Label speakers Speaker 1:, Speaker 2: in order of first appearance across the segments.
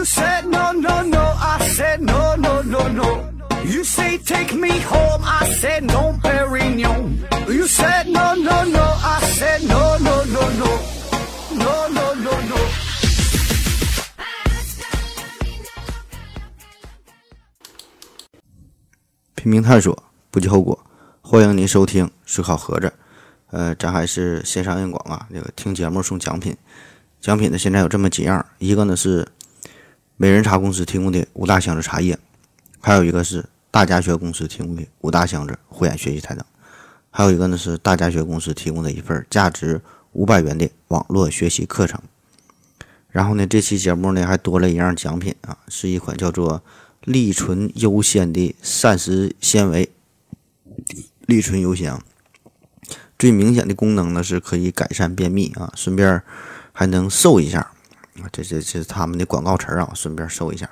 Speaker 1: You said no, no, no. I said no, no, no, no. You say take me home. I said no, Perignon. You said no, no, no. I said no, no, no, no. No, no, no, no.
Speaker 2: 拼命探索，不计后果。欢迎您收听《思考盒子》。呃，咱还是线上硬广啊，这个听节目送奖品。奖品呢，现在有这么几样，一个呢是美人茶公司提供的五大箱子茶叶，还有一个是大家学公司提供的五大箱子护眼学习台灯，还有一个呢是大家学公司提供的一份价值五百元的网络学习课程。然后呢，这期节目呢还多了一样奖品啊，是一款叫做利纯优先的膳食纤维。利纯优先，最明显的功能呢是可以改善便秘啊，顺便还能瘦一下。这这这是他们的广告词儿啊，顺便搜一下。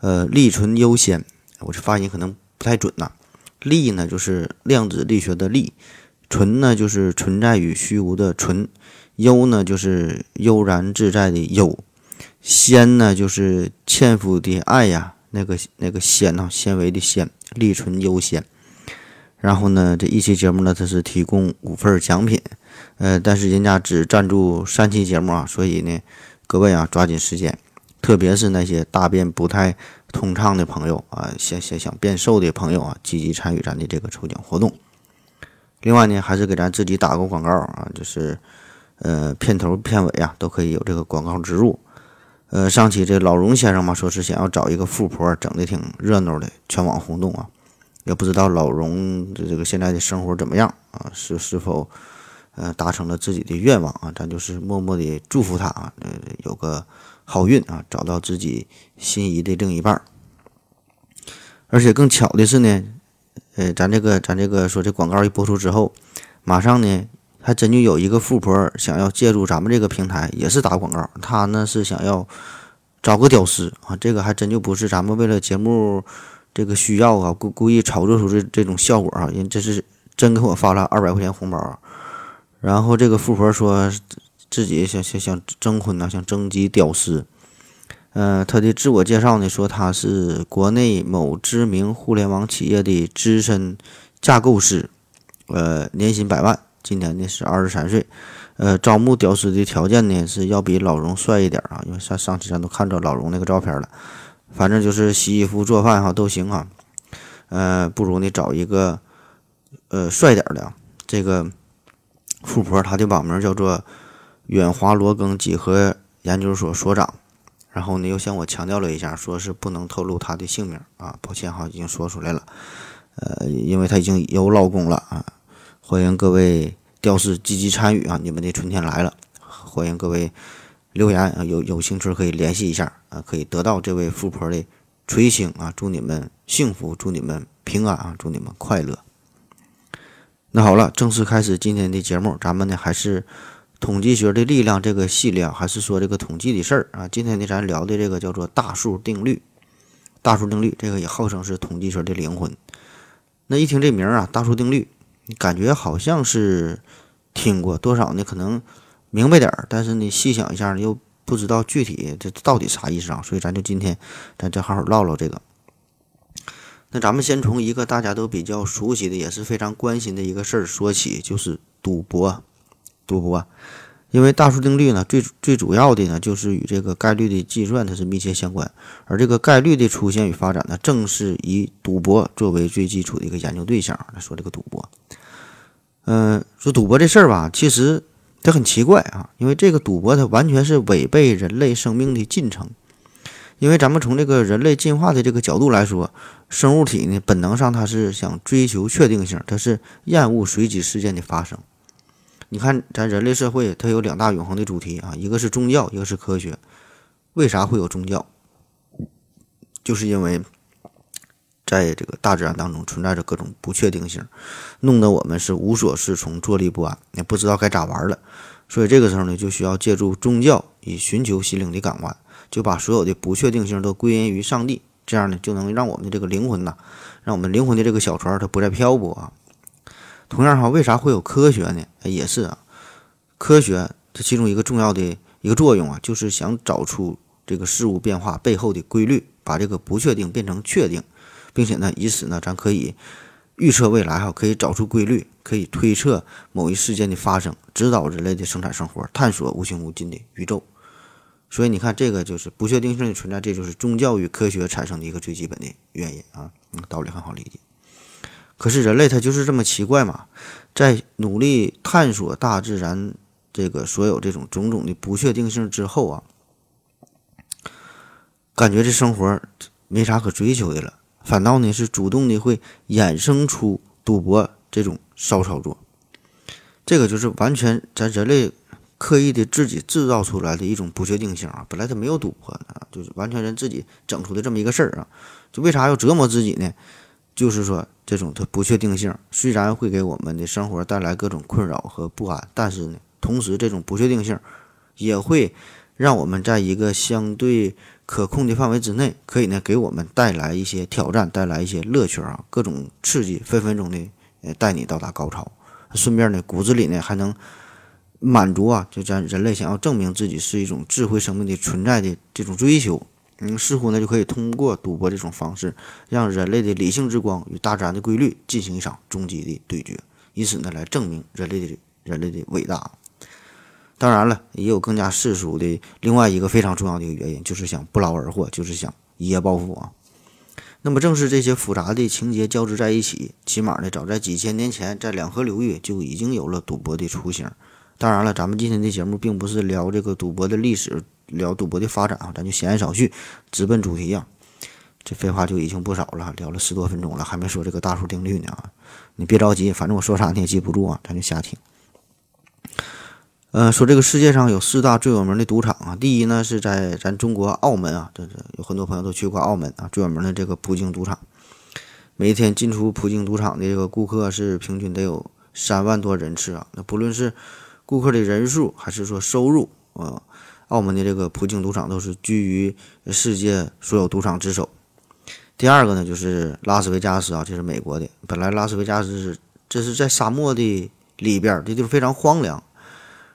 Speaker 2: 呃，利醇优先，我这发音可能不太准呐。力呢就是量子力学的力，存呢就是存在与虚无的存，悠呢就是悠然自在的悠，纤呢就是纤夫的爱呀，那个那个纤呐，纤维的纤，利醇优先。然后呢，这一期节目呢，它是提供五份奖品，呃，但是人家只赞助三期节目啊，所以呢，各位啊，抓紧时间，特别是那些大便不太通畅的朋友啊，想想想变瘦的朋友啊，积极参与咱的这个抽奖活动。另外呢，还是给咱自己打个广告啊，就是呃，片头片尾啊，都可以有这个广告植入。呃，上期这老荣先生嘛，说是想要找一个富婆，整的挺热闹的，全网轰动啊。也不知道老荣的这个现在的生活怎么样啊？是是否呃达成了自己的愿望啊？咱就是默默的祝福他啊，呃有个好运啊，找到自己心仪的另一半。而且更巧的是呢，呃，咱这个咱这个说这广告一播出之后，马上呢还真就有一个富婆想要借助咱们这个平台，也是打广告。她呢是想要找个屌丝啊，这个还真就不是咱们为了节目。这个需要啊，故故意炒作出这这种效果啊，人这是真给我发了二百块钱红包，然后这个富婆说自己想想想征婚呐，想征集屌丝，呃，他的自我介绍呢说他是国内某知名互联网企业的资深架构师，呃，年薪百万，今年呢是二十三岁，呃，招募屌丝的条件呢是要比老荣帅一点啊，因为上上期咱都看着老荣那个照片了。反正就是洗衣服、做饭哈都行哈，呃，不如你找一个呃帅点的。这个富婆她的网名叫做远华罗庚几何研究所所长，然后呢又向我强调了一下，说是不能透露她的姓名啊，抱歉哈，已经说出来了，呃，因为她已经有老公了啊。欢迎各位屌丝积极参与啊，你们的春天来了，欢迎各位。留言，有有兴趣可以联系一下啊，可以得到这位富婆的垂青啊，祝你们幸福，祝你们平安啊，祝你们快乐。那好了，正式开始今天的节目，咱们呢还是统计学的力量这个系列啊，还是说这个统计的事儿啊。今天呢，咱聊的这个叫做大数定律，大数定律这个也号称是统计学的灵魂。那一听这名啊，大数定律，你感觉好像是听过多少呢？可能。明白点儿，但是你，细想一下呢，又不知道具体这到底啥意思啊？所以咱就今天，咱就好好唠唠这个。那咱们先从一个大家都比较熟悉的，也是非常关心的一个事儿说起，就是赌博。赌博，因为大数定律呢，最最主要的呢，就是与这个概率的计算它是密切相关。而这个概率的出现与发展呢，正是以赌博作为最基础的一个研究对象来说这个赌博。嗯，说赌博这事儿吧，其实。它很奇怪啊，因为这个赌博它完全是违背人类生命的进程。因为咱们从这个人类进化的这个角度来说，生物体呢本能上它是想追求确定性，它是厌恶随机事件的发生。你看咱人类社会，它有两大永恒的主题啊，一个是宗教，一个是科学。为啥会有宗教？就是因为。在这个大自然当中存在着各种不确定性，弄得我们是无所适从、坐立不安，也不知道该咋玩了。所以这个时候呢，就需要借助宗教，以寻求心灵的港湾，就把所有的不确定性都归因于上帝，这样呢，就能让我们的这个灵魂呐，让我们灵魂的这个小船它不再漂泊啊。同样哈，为啥会有科学呢？也是啊，科学它其中一个重要的一个作用啊，就是想找出这个事物变化背后的规律，把这个不确定变成确定，并且呢，以此呢，咱可以预测未来哈，可以找出规律，可以推测某一事件的发生，指导人类的生产生活，探索无穷无尽的宇宙。所以你看，这个就是不确定性的存在，这就是宗教与科学产生的一个最基本的原因啊。嗯，道理很好理解。可是人类他就是这么奇怪嘛，在努力探索大自然这个所有这种种种的不确定性之后啊，感觉这生活没啥可追求的了，反倒呢是主动的会衍生出赌博这种骚操作。这个就是完全咱人类。刻意的自己制造出来的一种不确定性啊，本来他没有赌博啊，就是完全人自己整出的这么一个事儿啊，就为啥要折磨自己呢？就是说这种它不确定性虽然会给我们的生活带来各种困扰和不安，但是呢，同时这种不确定性也会让我们在一个相对可控的范围之内，可以呢给我们带来一些挑战，带来一些乐趣啊，各种刺激，分分钟的呃带你到达高潮，顺便呢骨子里呢还能。满足啊，就咱人类想要证明自己是一种智慧生命的存在的这种追求，嗯，似乎呢就可以通过赌博这种方式，让人类的理性之光与大自然的规律进行一场终极的对决，以此呢来证明人类的人类的伟大。当然了，也有更加世俗的另外一个非常重要的一个原因，就是想不劳而获，就是想一夜暴富啊。那么正是这些复杂的情节交织在一起，起码呢，早在几千年前，在两河流域就已经有了赌博的雏形。当然了，咱们今天的节目并不是聊这个赌博的历史，聊赌博的发展啊，咱就闲言少叙，直奔主题啊。这废话就已经不少了，聊了十多分钟了，还没说这个大数定律呢啊。你别着急，反正我说啥你也记不住啊，咱就瞎听。呃，说这个世界上有四大最有名的赌场啊，第一呢是在咱中国澳门啊，这这有很多朋友都去过澳门啊，最有名的这个葡京赌场，每天进出葡京赌场的这个顾客是平均得有三万多人次啊，那不论是顾客的人数还是说收入啊，澳门的这个葡京赌场都是居于世界所有赌场之首。第二个呢，就是拉斯维加斯啊，这是美国的。本来拉斯维加斯是这是在沙漠的里边，这地方非常荒凉。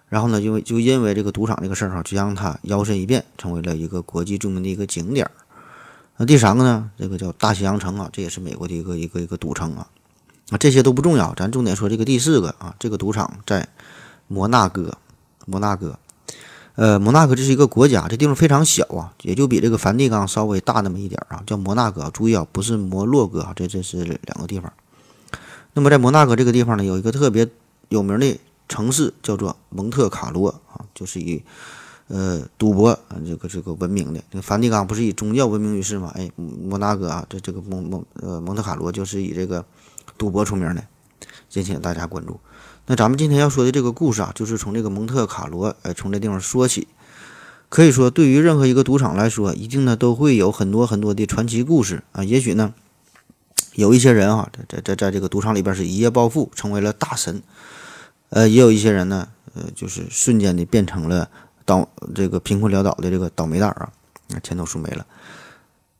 Speaker 2: 然后呢，因为就因为这个赌场这个事儿哈，就让它摇身一变成为了一个国际著名的一个景点。那第三个呢，这个叫大西洋城啊，这也是美国的一个一个一个赌城啊。啊，这些都不重要，咱重点说这个第四个啊，这个赌场在。摩纳哥，摩纳哥，呃，摩纳哥这是一个国家，这地方非常小啊，也就比这个梵蒂冈稍微大那么一点啊，叫摩纳哥。注意啊，不是摩洛哥啊，这这是两个地方。那么在摩纳哥这个地方呢，有一个特别有名的城市叫做蒙特卡罗啊，就是以呃赌博这个这个闻名的。那个梵蒂冈不是以宗教闻名于世吗？哎，摩纳哥啊，这这个蒙蒙呃蒙特卡罗就是以这个赌博出名的，敬请大家关注。那咱们今天要说的这个故事啊，就是从这个蒙特卡罗，哎，从这地方说起。可以说，对于任何一个赌场来说，一定呢都会有很多很多的传奇故事啊。也许呢，有一些人啊，在在在这个赌场里边是一夜暴富，成为了大神。呃，也有一些人呢，呃，就是瞬间的变成了倒这个贫困潦倒的这个倒霉蛋儿啊，钱都输没了。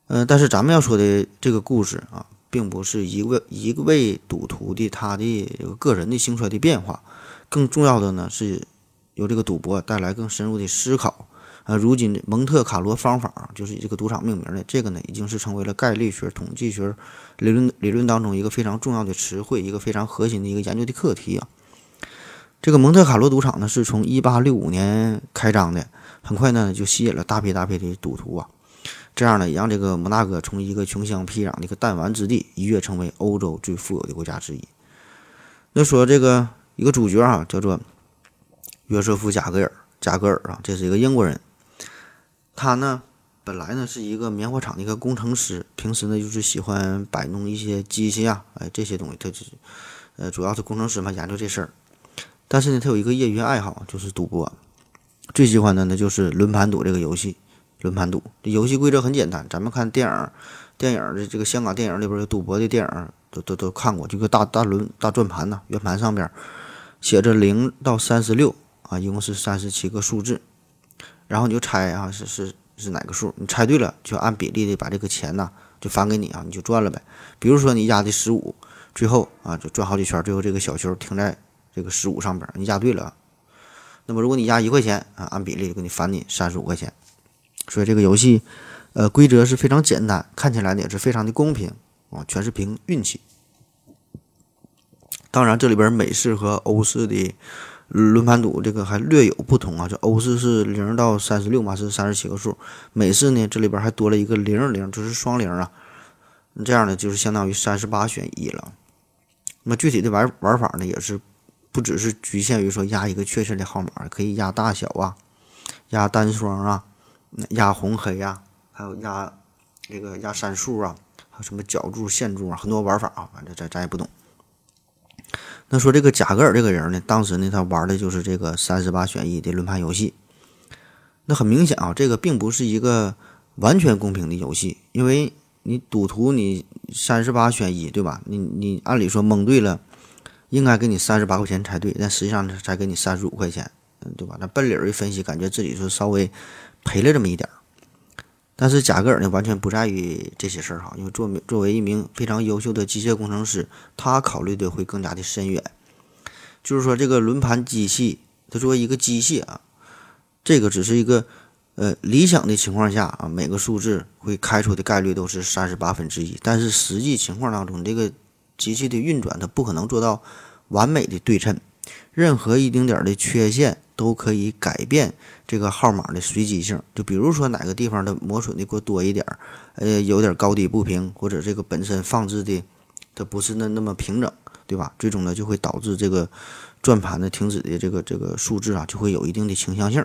Speaker 2: 嗯，但是咱们要说的这个故事啊。并不是一位一位赌徒的他的个人的兴衰的变化，更重要的呢是由这个赌博带来更深入的思考。啊，如今蒙特卡罗方法就是以这个赌场命名的，这个呢已经是成为了概率学、统计学理论理论当中一个非常重要的词汇，一个非常核心的一个研究的课题啊。这个蒙特卡罗赌场呢是从一八六五年开张的，很快呢就吸引了大批大批的赌徒啊。这样呢，也让这个摩纳哥从一个穷乡僻壤的一个弹丸之地，一跃成为欧洲最富有的国家之一。那说这个一个主角啊，叫做约瑟夫·贾格尔，贾格尔啊，这是一个英国人。他呢，本来呢是一个棉花厂的一个工程师，平时呢就是喜欢摆弄一些机器啊，哎这些东西，他是呃主要是工程师嘛，研究这事儿。但是呢，他有一个业余爱好，就是赌博，最喜欢的呢就是轮盘赌这个游戏。轮盘赌，这游戏规则很简单。咱们看电影，电影的这个香港电影里边有赌博的电影，都都都看过。这个大大轮大转盘呐，圆盘上边写着零到三十六啊，一共是三十七个数字。然后你就猜啊，是是是哪个数？你猜对了，就按比例的把这个钱呐就返给你啊，你就赚了呗。比如说你压的十五，最后啊就转好几圈，最后这个小球停在这个十五上边，你压对了。那么如果你压一块钱啊，按比例就给你返你三十五块钱。所以这个游戏，呃，规则是非常简单，看起来呢也是非常的公平啊，全是凭运气。当然，这里边美式和欧式的轮盘赌这个还略有不同啊，这欧式是零到三十六嘛，是三十七个数，美式呢这里边还多了一个零零，就是双零啊，这样呢就是相当于三十八选一了。那么具体的玩玩法呢，也是不只是局限于说压一个确切的号码，可以压大小啊，压单双啊。压红黑呀，还有压这个压三数啊，还有什么角柱、线柱啊，很多玩法啊，反正咱咱也不懂。那说这个贾格尔这个人呢，当时呢他玩的就是这个三十八选一的轮盘游戏。那很明显啊，这个并不是一个完全公平的游戏，因为你赌徒你三十八选一，对吧？你你按理说蒙对了，应该给你三十八块钱才对，但实际上才给你三十五块钱，嗯，对吧？那奔理儿一分析，感觉自己是稍微。赔了这么一点儿，但是贾格尔呢，完全不在于这些事儿哈，因为作作为一名非常优秀的机械工程师，他考虑的会更加的深远。就是说，这个轮盘机器，它作为一个机械啊，这个只是一个呃理想的情况下啊，每个数字会开出的概率都是三十八分之一，但是实际情况当中，这个机器的运转它不可能做到完美的对称，任何一丁点儿的缺陷。都可以改变这个号码的随机性，就比如说哪个地方的磨损的过多一点儿，呃，有点高低不平，或者这个本身放置的它不是那那么平整，对吧？最终呢就会导致这个转盘的停止的这个这个数字啊，就会有一定的倾向性。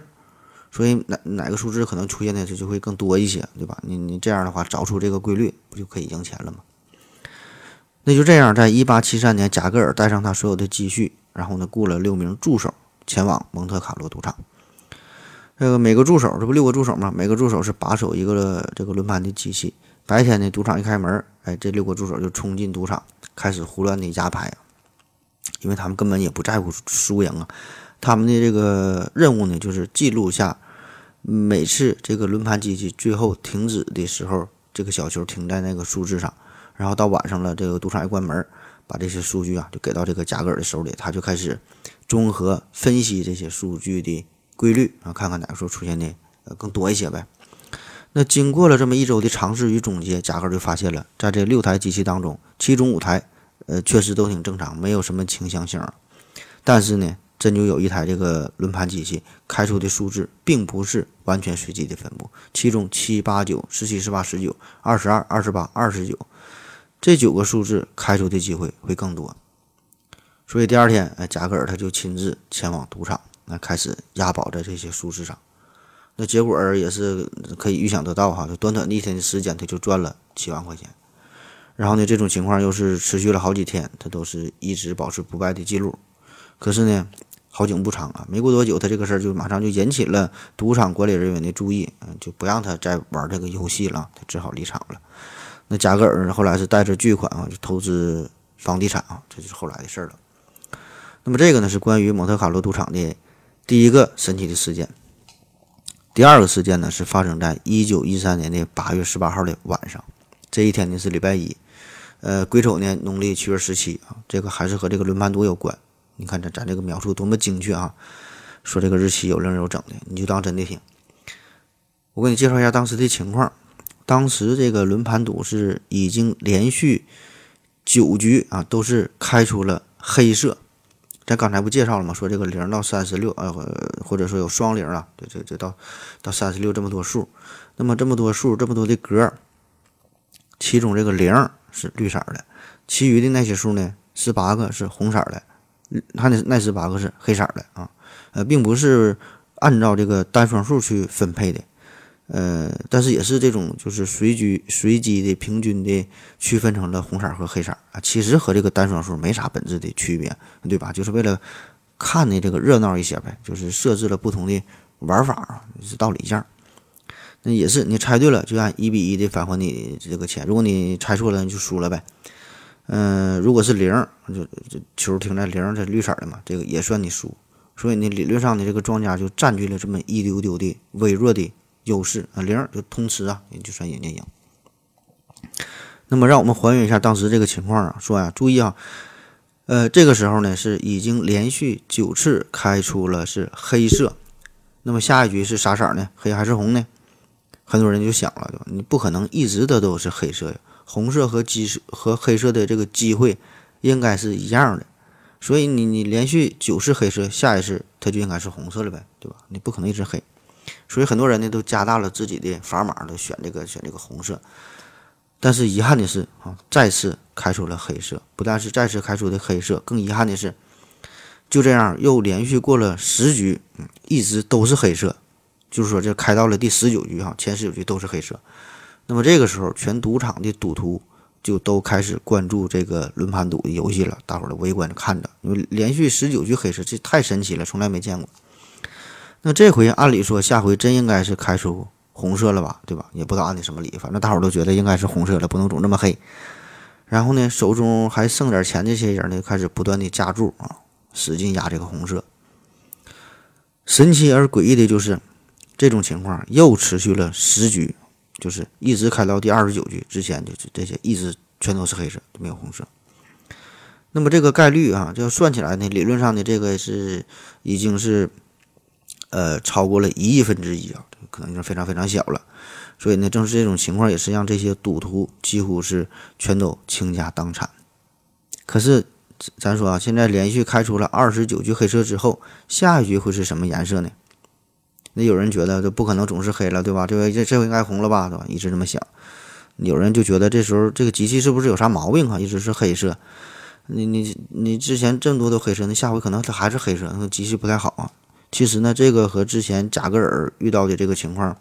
Speaker 2: 所以哪哪个数字可能出现的就就会更多一些，对吧？你你这样的话找出这个规律，不就可以赢钱了吗？那就这样，在一八七三年，贾格尔带上他所有的积蓄，然后呢雇了六名助手。前往蒙特卡洛赌场，这个每个助手，这不六个助手吗？每个助手是把守一个这个轮盘的机器。白天呢，赌场一开门，哎，这六个助手就冲进赌场，开始胡乱的压牌，因为他们根本也不在乎输赢啊。他们的这个任务呢，就是记录下每次这个轮盘机器最后停止的时候，这个小球停在那个数字上。然后到晚上了，这个赌场一关门，把这些数据啊就给到这个贾格尔的手里，他就开始。综合分析这些数据的规律啊，看看哪个时候出现的呃更多一些呗。那经过了这么一周的尝试与总结，贾克就发现了，在这六台机器当中，其中五台呃确实都挺正常，没有什么倾向性。但是呢，真就有一台这个轮盘机器开出的数字并不是完全随机的分布，其中七八九、十七、十八、十九、二十二、二十八、二十九这九个数字开出的机会会更多。所以第二天，哎，贾格尔他就亲自前往赌场，那开始押宝在这些数字上。那结果也是可以预想得到哈，就短短的一天的时间，他就赚了七万块钱。然后呢，这种情况又是持续了好几天，他都是一直保持不败的记录。可是呢，好景不长啊，没过多久，他这个事儿就马上就引起了赌场管理人员的注意，嗯，就不让他再玩这个游戏了，他只好离场了。那贾格尔后来是带着巨款啊，就投资房地产啊，这就是后来的事儿了。那么这个呢是关于蒙特卡洛赌场的第一个神奇的事件。第二个事件呢是发生在一九一三年的八月十八号的晚上，这一天呢是礼拜一，呃，癸丑年农历七月十七啊，这个还是和这个轮盘赌有关。你看咱咱这个描述多么精确啊！说这个日期有零有整的，你就当真的听。我给你介绍一下当时的情况，当时这个轮盘赌是已经连续九局啊都是开出了黑色。咱刚才不介绍了吗？说这个零到三十六，呃，或者说有双零啊，这，这这到到三十六这么多数，那么这么多数，这么多的格，其中这个零是绿色的，其余的那些数呢，十八个是红色的，它那那十八个是黑色的啊，呃，并不是按照这个单双数去分配的。呃，但是也是这种，就是随机随机的、平均的区分成了红色和黑色啊。其实和这个单双数没啥本质的区别，对吧？就是为了看的这个热闹一些呗，就是设置了不同的玩法啊，是道理一样。那也是，你猜对了就按一比一的返还你这个钱，如果你猜错了你就输了呗。嗯，如果是零，就就球停在零，这绿色的嘛，这个也算你输。所以呢，理论上的这个庄家就占据了这么一丢丢的微弱的。优势啊，零就通吃啊，也就算人家赢。那么，让我们还原一下当时这个情况啊，说呀，注意啊，呃，这个时候呢是已经连续九次开出了是黑色，那么下一局是啥色呢？黑还是红呢？很多人就想了，对吧？你不可能一直的都是黑色呀，红色和机和黑色的这个机会应该是一样的，所以你你连续九次黑色，下一次它就应该是红色了呗，对吧？你不可能一直黑，所以很多人呢都加大了自己的砝码，都选这个选这个红色。但是遗憾的是啊，再次开出了黑色，不但是再次开出的黑色，更遗憾的是，就这样又连续过了十局，嗯，一直都是黑色。就是说，这开到了第十九局哈，前十九局都是黑色。那么这个时候，全赌场的赌徒就都开始关注这个轮盘赌的游戏了，大伙儿都围观着看着，因为连续十九局黑色，这太神奇了，从来没见过。那这回按理说，下回真应该是开出红色了吧，对吧？也不知道按的什么理，反正大伙都觉得应该是红色了，不能总这么黑。然后呢，手中还剩点钱这些人呢，开始不断的加注啊，使劲压这个红色。神奇而诡异的就是。这种情况又持续了十局，就是一直开到第二十九局之前，就是这些一直全都是黑色，没有红色。那么这个概率啊，就算起来呢，理论上的这个是已经是呃超过了一亿分之一啊，可能就非常非常小了。所以呢，正是这种情况，也是让这些赌徒几乎是全都倾家荡产。可是咱说啊，现在连续开出了二十九局黑色之后，下一局会是什么颜色呢？那有人觉得这不可能总是黑了，对吧？这回这这回应该红了吧，对吧？一直这么想。有人就觉得这时候这个机器是不是有啥毛病啊？一直是黑色。你你你之前这么多都黑色，那下回可能它还是黑色，那机器不太好啊。其实呢，这个和之前贾格尔遇到的这个情况，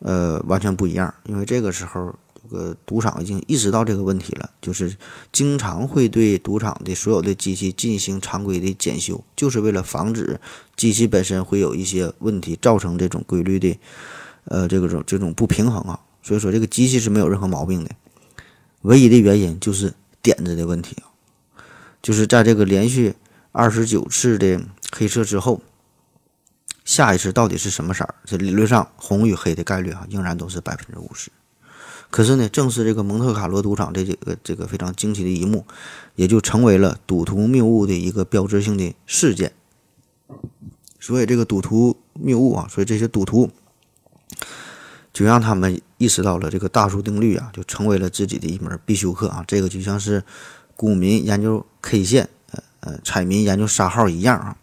Speaker 2: 呃，完全不一样。因为这个时候。这个赌场已经意识到这个问题了，就是经常会对赌场的所有的机器进行常规的检修，就是为了防止机器本身会有一些问题，造成这种规律的，呃，这个种这种不平衡啊。所以说，这个机器是没有任何毛病的，唯一的原因就是点子的问题啊。就是在这个连续二十九次的黑色之后，下一次到底是什么色儿？这理论上红与黑的概率啊，仍然都是百分之五十。可是呢，正是这个蒙特卡洛赌场这几个这个非常惊奇的一幕，也就成为了赌徒谬误的一个标志性的事件。所以这个赌徒谬误啊，所以这些赌徒就让他们意识到了这个大数定律啊，就成为了自己的一门必修课啊。这个就像是股民研究 K 线，呃呃，彩民研究沙号一样啊。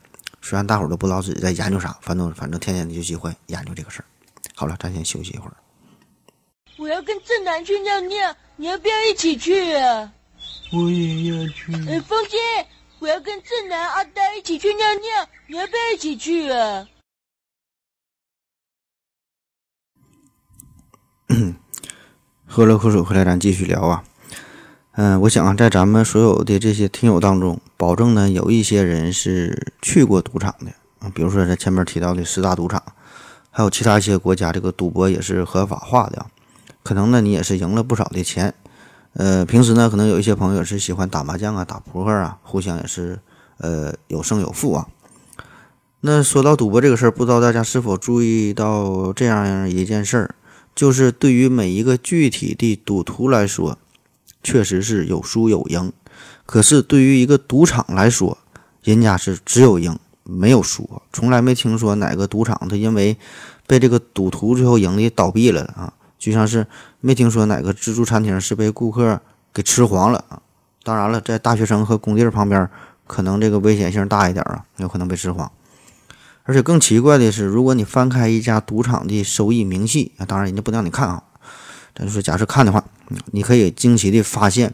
Speaker 2: 虽然大伙儿都不知道自己在研究啥，反正反正天天就喜欢研究这个事儿。好了，咱先休息一会儿。
Speaker 3: 我要跟正南去尿尿，你要不要一起去啊？
Speaker 4: 我也要去。
Speaker 3: 哎，风姐，我要跟正南、阿呆一起去尿尿，你要不要一起去啊？
Speaker 2: 喝了口水回来，咱继续聊啊。嗯，我想啊，在咱们所有的这些听友当中，保证呢有一些人是去过赌场的啊，比如说在前面提到的十大赌场，还有其他一些国家这个赌博也是合法化的。可能呢，你也是赢了不少的钱，呃，平时呢，可能有一些朋友是喜欢打麻将啊、打扑克啊，互相也是呃有胜有负啊。那说到赌博这个事儿，不知道大家是否注意到这样一件事儿，就是对于每一个具体的赌徒来说，确实是有输有赢，可是对于一个赌场来说，人家是只有赢没有输，从来没听说哪个赌场他因为被这个赌徒最后赢的倒闭了啊。就像是没听说哪个自助餐厅是被顾客给吃黄了啊！当然了，在大学生和工地旁边，可能这个危险性大一点啊，有可能被吃黄。而且更奇怪的是，如果你翻开一家赌场的收益明细啊，当然人家不让你看啊，咱就说假设看的话，你可以惊奇的发现，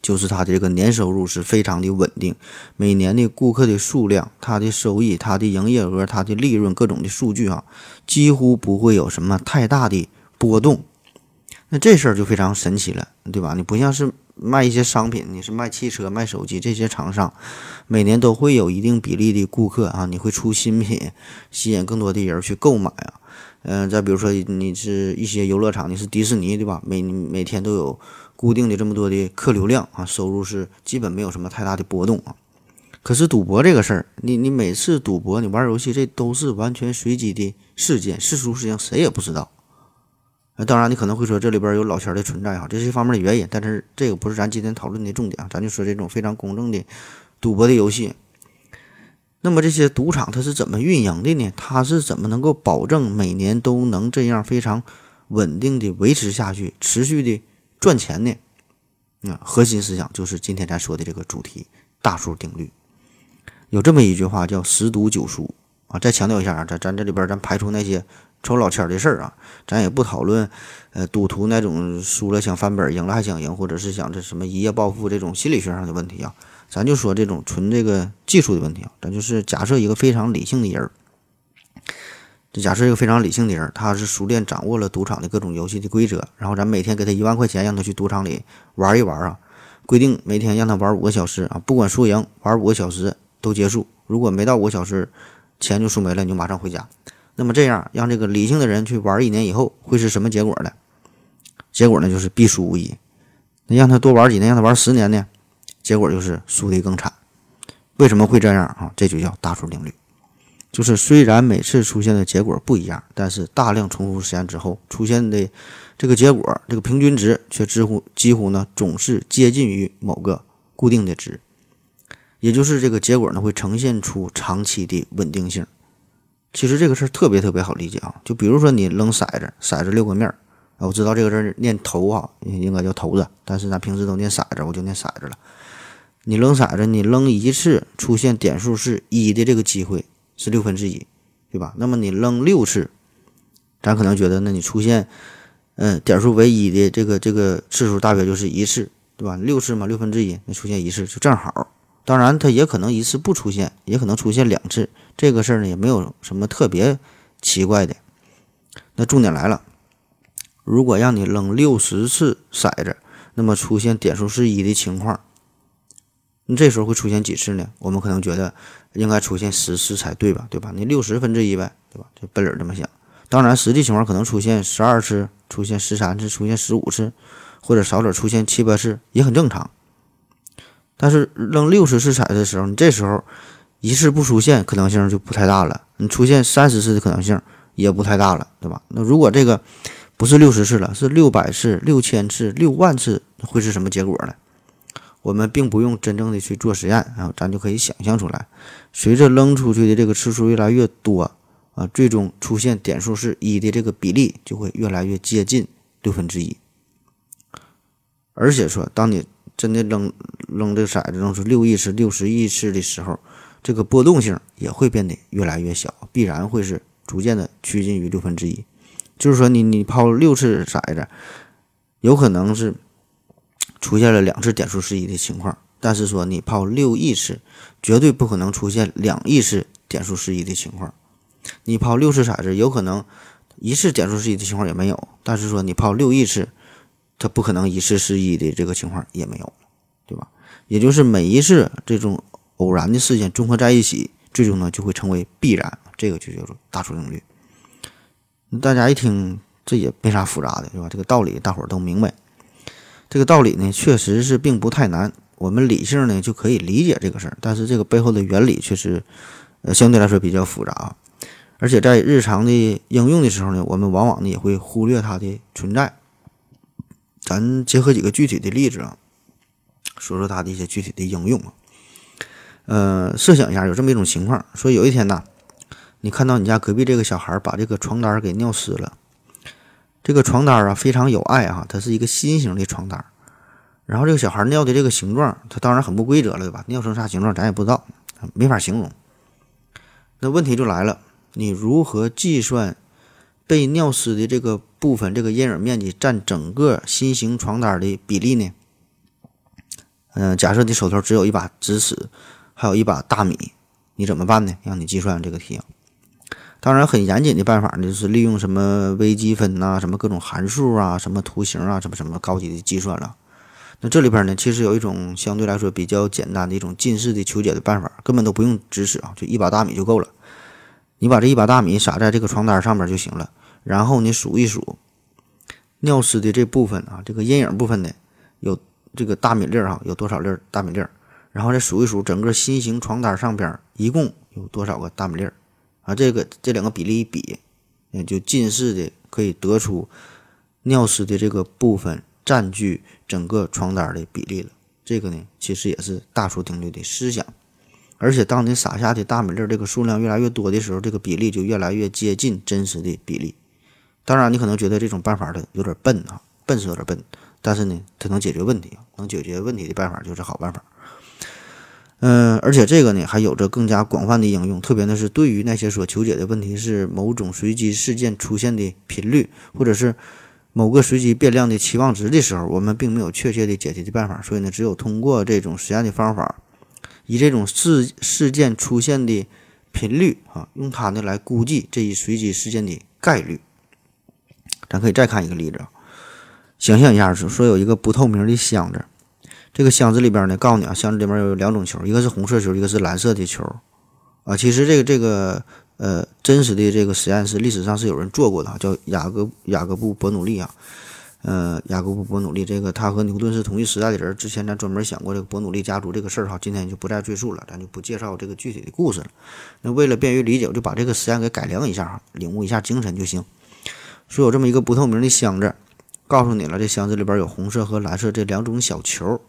Speaker 2: 就是它这个年收入是非常的稳定，每年的顾客的数量、它的收益、它的营业额、它的利润各种的数据啊，几乎不会有什么太大的。波动，那这事儿就非常神奇了，对吧？你不像是卖一些商品，你是卖汽车、卖手机这些厂商，每年都会有一定比例的顾客啊，你会出新品，吸引更多的人去购买啊。嗯，再比如说你是一些游乐场，你是迪士尼，对吧？每每天都有固定的这么多的客流量啊，收入是基本没有什么太大的波动啊。可是赌博这个事儿，你你每次赌博，你玩游戏，这都是完全随机的事件，是输是赢谁也不知道。那当然，你可能会说这里边有老钱的存在哈，这是一方面的原因。但是这个不是咱今天讨论的重点啊，咱就说这种非常公正的赌博的游戏。那么这些赌场它是怎么运营的呢？它是怎么能够保证每年都能这样非常稳定的维持下去，持续的赚钱呢？啊，核心思想就是今天咱说的这个主题——大数定律。有这么一句话叫“十赌九输”啊，再强调一下啊，咱咱这里边咱排除那些抽老千的事儿啊，咱也不讨论呃赌徒那种输了想翻本，赢了还想赢，或者是想这什么一夜暴富这种心理学上的问题啊。咱就说这种纯这个技术的问题啊，咱就是假设一个非常理性的人儿，就假设一个非常理性的人，他是熟练掌握了赌场的各种游戏的规则，然后咱每天给他一万块钱，让他去赌场里玩一玩啊，规定每天让他玩五个小时啊，不管输赢，玩五个小时都结束，如果没到五个小时，钱就输没了，你就马上回家。那么这样让这个理性的人去玩一年以后，会是什么结果呢？结果呢就是必输无疑。那让他多玩几年，让他玩十年呢？结果就是输得更惨，为什么会这样啊？这就叫大数定律，就是虽然每次出现的结果不一样，但是大量重复实验之后出现的这个结果，这个平均值却几乎几乎呢总是接近于某个固定的值，也就是这个结果呢会呈现出长期的稳定性。其实这个事儿特别特别好理解啊，就比如说你扔骰子，骰子六个面儿啊，我知道这个字念头啊，应该叫头子，但是咱平时都念骰子，我就念骰子了。你扔骰子，你扔一次出现点数是一的这个机会是六分之一，对吧？那么你扔六次，咱可能觉得，那你出现，嗯，点数为一的这个这个次数大约就是一次，对吧？六次嘛，六分之一，那出现一次就正好。当然，它也可能一次不出现，也可能出现两次，这个事儿呢也没有什么特别奇怪的。那重点来了，如果让你扔六十次骰子，那么出现点数是一的情况。你这时候会出现几次呢？我们可能觉得应该出现十次才对吧？对吧？你六十分之一呗，对吧？就本理这么想。当然，实际情况可能出现十二次，出现十三次，出现十五次，或者少点出现七八次也很正常。但是扔六十次彩的时候，你这时候一次不出现可能性就不太大了。你出现三十次的可能性也不太大了，对吧？那如果这个不是六十次了，是六百次、六千次、六万次，会是什么结果呢？我们并不用真正的去做实验啊，咱就可以想象出来。随着扔出去的这个次数越来越多啊，最终出现点数是一的这个比例就会越来越接近六分之一。而且说，当你真的扔扔这个骰子扔出六亿次、六十亿次的时候，这个波动性也会变得越来越小，必然会是逐渐的趋近于六分之一。就是说，你你抛六次骰子，有可能是。出现了两次点数失一的情况，但是说你抛六亿次，绝对不可能出现两亿次点数失一的情况。你抛六次骰子，有可能一次点数失一的情况也没有，但是说你抛六亿次，它不可能一次失一的这个情况也没有，对吧？也就是每一次这种偶然的事件综合在一起，最终呢就会成为必然，这个就叫做大数定律。大家一听，这也没啥复杂的，对吧？这个道理大伙儿都明白。这个道理呢，确实是并不太难，我们理性呢就可以理解这个事儿。但是这个背后的原理确实，呃，相对来说比较复杂。而且在日常的应用的时候呢，我们往往呢也会忽略它的存在。咱结合几个具体的例子啊，说说它的一些具体的应用啊。呃，设想一下，有这么一种情况：说有一天呐，你看到你家隔壁这个小孩把这个床单给尿湿了。这个床单啊非常有爱哈，它是一个心形的床单。然后这个小孩尿的这个形状，它当然很不规则了，对吧？尿成啥形状咱也不知道，没法形容。那问题就来了，你如何计算被尿湿的这个部分这个阴影面积占整个心形床单的比例呢？嗯，假设你手头只有一把直尺，还有一把大米，你怎么办呢？让你计算这个题。当然，很严谨的办法呢，就是利用什么微积分呐，什么各种函数啊，什么图形啊，什么什么高级的计算了。那这里边呢，其实有一种相对来说比较简单的一种近似的求解的办法，根本都不用知识啊，就一把大米就够了。你把这一把大米撒在这个床单上面就行了，然后你数一数尿湿的这部分啊，这个阴影部分呢，有这个大米粒儿哈，有多少粒大米粒儿，然后再数一数整个新型床单上边一共有多少个大米粒儿。啊，这个这两个比例一比，嗯就近似的可以得出尿湿的这个部分占据整个床单的比例了。这个呢，其实也是大数定律的思想。而且当你撒下的大米粒这个数量越来越多的时候，这个比例就越来越接近真实的比例。当然，你可能觉得这种办法的有点笨啊，笨是有点笨，但是呢，它能解决问题，能解决问题的办法就是好办法。嗯，而且这个呢还有着更加广泛的应用，特别呢是对于那些所求解的问题是某种随机事件出现的频率，或者是某个随机变量的期望值的时候，我们并没有确切的解题的办法，所以呢，只有通过这种实验的方法，以这种事事件出现的频率啊，用它呢来估计这一随机事件的概率。咱可以再看一个例子，想象一下，说有一个不透明的箱子。这个箱子里边呢，告诉你啊，箱子里面有两种球，一个是红色球，一个是蓝色的球，啊，其实这个这个呃真实的这个实验室历史上是有人做过的，叫雅各雅各布伯努利啊，呃雅各布伯努利，这个他和牛顿是同一时代的人，之前咱专门讲过这个伯努利家族这个事儿哈，今天就不再赘述了，咱就不介绍这个具体的故事了。那为了便于理解，我就把这个实验给改良一下哈，领悟一下精神就行。说有这么一个不透明的箱子，告诉你了，这箱子里边有红色和蓝色这两种小球。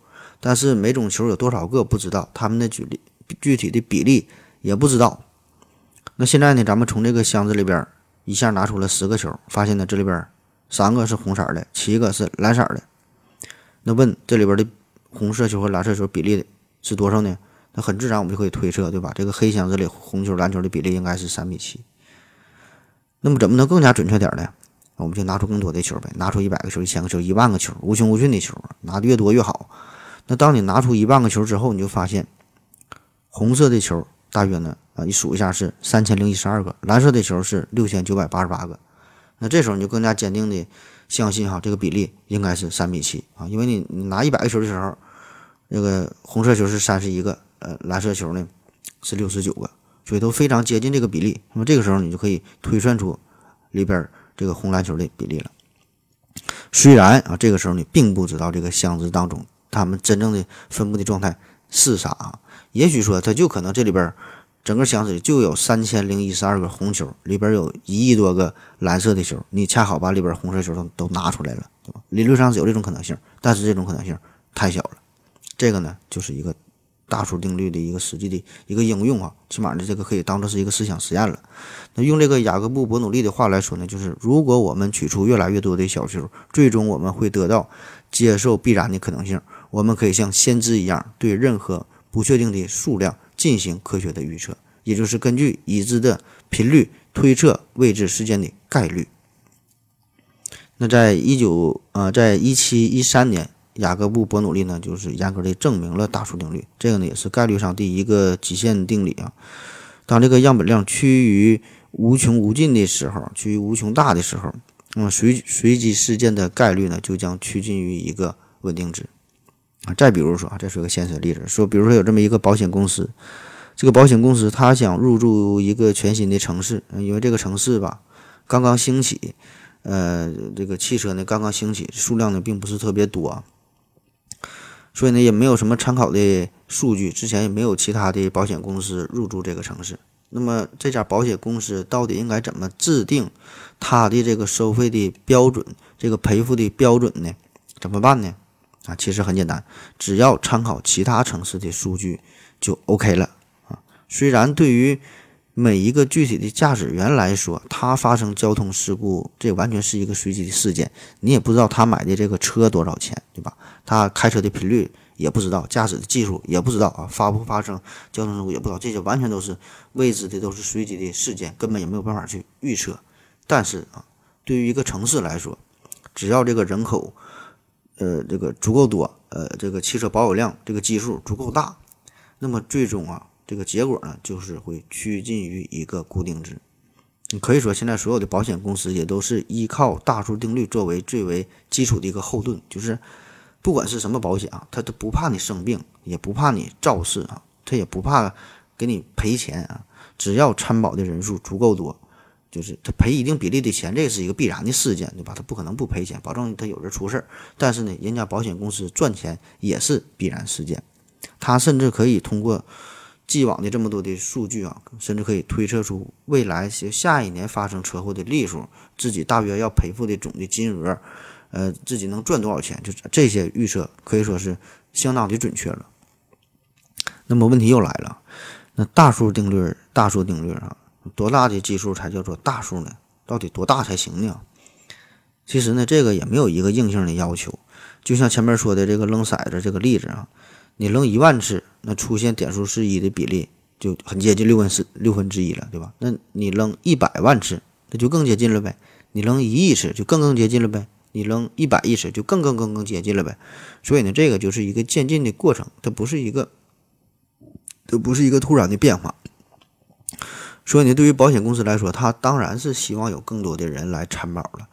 Speaker 2: 但是每种球有多少个不知道，它们的具例具体的比例也不知道。那现在呢，咱们从这个箱子里边一下拿出了十个球，发现呢这里边三个是红色的，七个是蓝色的。那问这里边的红色球和蓝色球比例是多少呢？那很自然，我们就可以推测，对吧？这个黑箱子里红球蓝球的比例应该是三比七。那么怎么能更加准确点呢？我们就拿出更多的球呗，拿出一百个球、一千个球、一万个球，无穷无尽的球，拿的越多越好。那当你拿出一万个球之后，你就发现红色的球大约呢啊，你数一下是三千零一十二个，蓝色的球是六千九百八十八个。那这时候你就更加坚定的相信哈，这个比例应该是三比七啊，因为你你拿一百个球的时候，那个红色球是三十一个，呃，蓝色球呢是六十九个，所以都非常接近这个比例。那么这个时候你就可以推算出里边这个红蓝球的比例了。虽然啊，这个时候你并不知道这个箱子当中。他们真正的分布的状态是啥啊？也许说，它就可能这里边整个箱子里就有三千零一十二个红球，里边有一亿多个蓝色的球，你恰好把里边红色球都都拿出来了，对吧？理论上是有这种可能性，但是这种可能性太小了。这个呢，就是一个大数定律的一个实际的一个应用啊，起码呢，这个可以当做是一个思想实验了。那用这个雅各布伯努利的话来说呢，就是如果我们取出越来越多的小球，最终我们会得到接受必然的可能性。我们可以像先知一样，对任何不确定的数量进行科学的预测，也就是根据已知的频率推测未知事件的概率。那在一九呃，在一七一三年，雅各布·伯努利呢，就是严格的证明了大数定律。这个呢，也是概率上第一个极限定理啊。当这个样本量趋于无穷无尽的时候，趋于无穷大的时候，那么随随机事件的概率呢，就将趋近于一个稳定值。啊，再比如说啊，再说个现实例子，说，比如说有这么一个保险公司，这个保险公司他想入驻一个全新的城市，因为这个城市吧刚刚兴起，呃，这个汽车呢刚刚兴起，数量呢并不是特别多，所以呢也没有什么参考的数据，之前也没有其他的保险公司入驻这个城市。那么这家保险公司到底应该怎么制定它的这个收费的标准，这个赔付的标准呢？怎么办呢？啊，其实很简单，只要参考其他城市的数据就 OK 了啊。虽然对于每一个具体的驾驶员来说，他发生交通事故，这完全是一个随机的事件，你也不知道他买的这个车多少钱，对吧？他开车的频率也不知道，驾驶的技术也不知道啊，发不发生交通事故也不知道，这些完全都是未知的，都是随机的事件，根本也没有办法去预测。但是啊，对于一个城市来说，只要这个人口，呃，这个足够多，呃，这个汽车保有量这个基数足够大，那么最终啊，这个结果呢，就是会趋近于一个固定值。你可以说，现在所有的保险公司也都是依靠大数定律作为最为基础的一个后盾，就是不管是什么保险啊，他都不怕你生病，也不怕你肇事啊，他也不怕给你赔钱啊，只要参保的人数足够多。就是他赔一定比例的钱，这是一个必然的事件，对吧？他不可能不赔钱，保证他有人出事儿。但是呢，人家保险公司赚钱也是必然事件。他甚至可以通过既往的这么多的数据啊，甚至可以推测出未来下一年发生车祸的例数，自己大约要赔付的总的金额，呃，自己能赚多少钱，就这些预测可以说是相当的准确了。那么问题又来了，那大数定律，大数定律啊，多大的基数才叫做大数呢？到底多大才行呢？其实呢，这个也没有一个硬性的要求。就像前面说的这个扔骰子这个例子啊，你扔一万次，那出现点数是一的比例就很接近六分四六分之一了，对吧？那你扔一百万次，那就更接近了呗。你扔一亿次，就更更接近了呗。你扔一百亿次，就更更更更接近了呗。所以呢，这个就是一个渐进的过程，它不是一个，这不是一个突然的变化。所以呢，对于保险公司来说，它当然是希望有更多的人来参保了。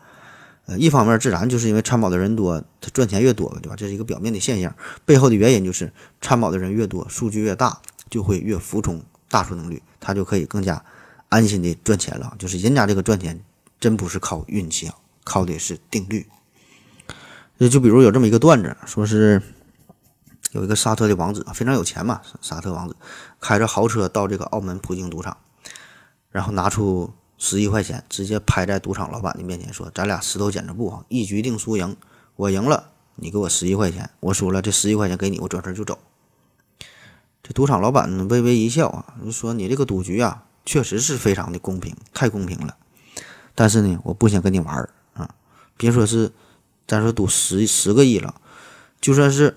Speaker 2: 呃，一方面自然就是因为参保的人多，他赚钱越多，对吧？这是一个表面的现象，背后的原因就是参保的人越多，数据越大，就会越服从大数定律，他就可以更加安心的赚钱了。就是人家这个赚钱真不是靠运气啊。靠的是定律，就就比如有这么一个段子，说是有一个沙特的王子非常有钱嘛，沙特王子开着豪车到这个澳门葡京赌场，然后拿出十亿块钱，直接拍在赌场老板的面前说：“咱俩石头剪子布啊，一局定输赢，我赢了你给我十亿块钱，我输了这十亿块钱给你，我转身就走。”这赌场老板微微一笑啊，就说：“你这个赌局啊，确实是非常的公平，太公平了，但是呢，我不想跟你玩儿啊。”别说是，咱说赌十十个亿了，就算是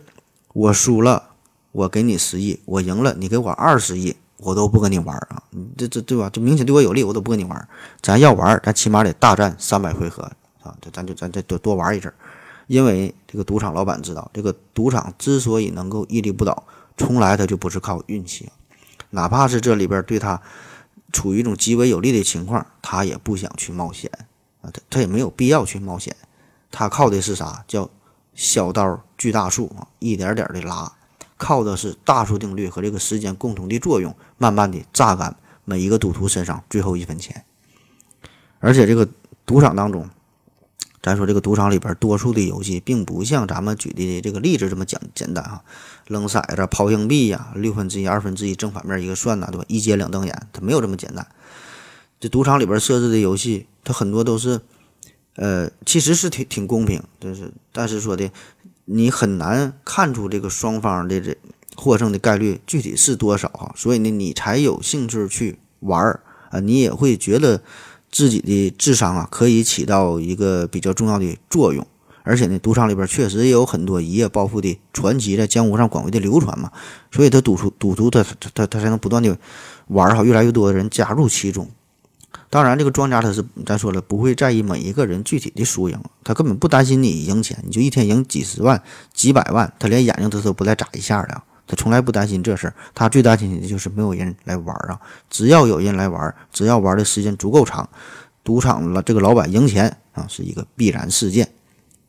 Speaker 2: 我输了，我给你十亿；我赢了，你给我二十亿，我都不跟你玩啊！你这这对吧？这明显对我有利，我都不跟你玩。咱要玩，咱起码得大战三百回合啊！这咱就咱再多多玩一阵，因为这个赌场老板知道，这个赌场之所以能够屹立不倒，从来他就不是靠运气，哪怕是这里边对他处于一种极为有利的情况，他也不想去冒险。啊，他他也没有必要去冒险，他靠的是啥？叫小刀锯大树啊，一点点的拉，靠的是大数定律和这个时间共同的作用，慢慢的榨干每一个赌徒身上最后一分钱。而且这个赌场当中，咱说这个赌场里边多数的游戏，并不像咱们举的这个例子这么简简单啊，扔骰子、抛硬币呀，六分之一、二分之一，正反面一个算呐，对吧？一接两瞪眼，它没有这么简单。这赌场里边设置的游戏，它很多都是，呃，其实是挺挺公平，就是但是说的，你很难看出这个双方的这获胜的概率具体是多少哈，所以呢，你才有兴致去玩儿啊，你也会觉得自己的智商啊可以起到一个比较重要的作用，而且呢，赌场里边确实也有很多一夜暴富的传奇在江湖上广为的流传嘛，所以他赌徒赌徒他他他才能不断的玩儿哈，越来越多的人加入其中。当然，这个庄家他是咱说了，不会在意每一个人具体的输赢，他根本不担心你赢钱，你就一天赢几十万、几百万，他连眼睛他都不带眨一下的，他从来不担心这事儿，他最担心的就是没有人来玩啊。只要有人来玩，只要玩的时间足够长，赌场了这个老板赢钱啊是一个必然事件。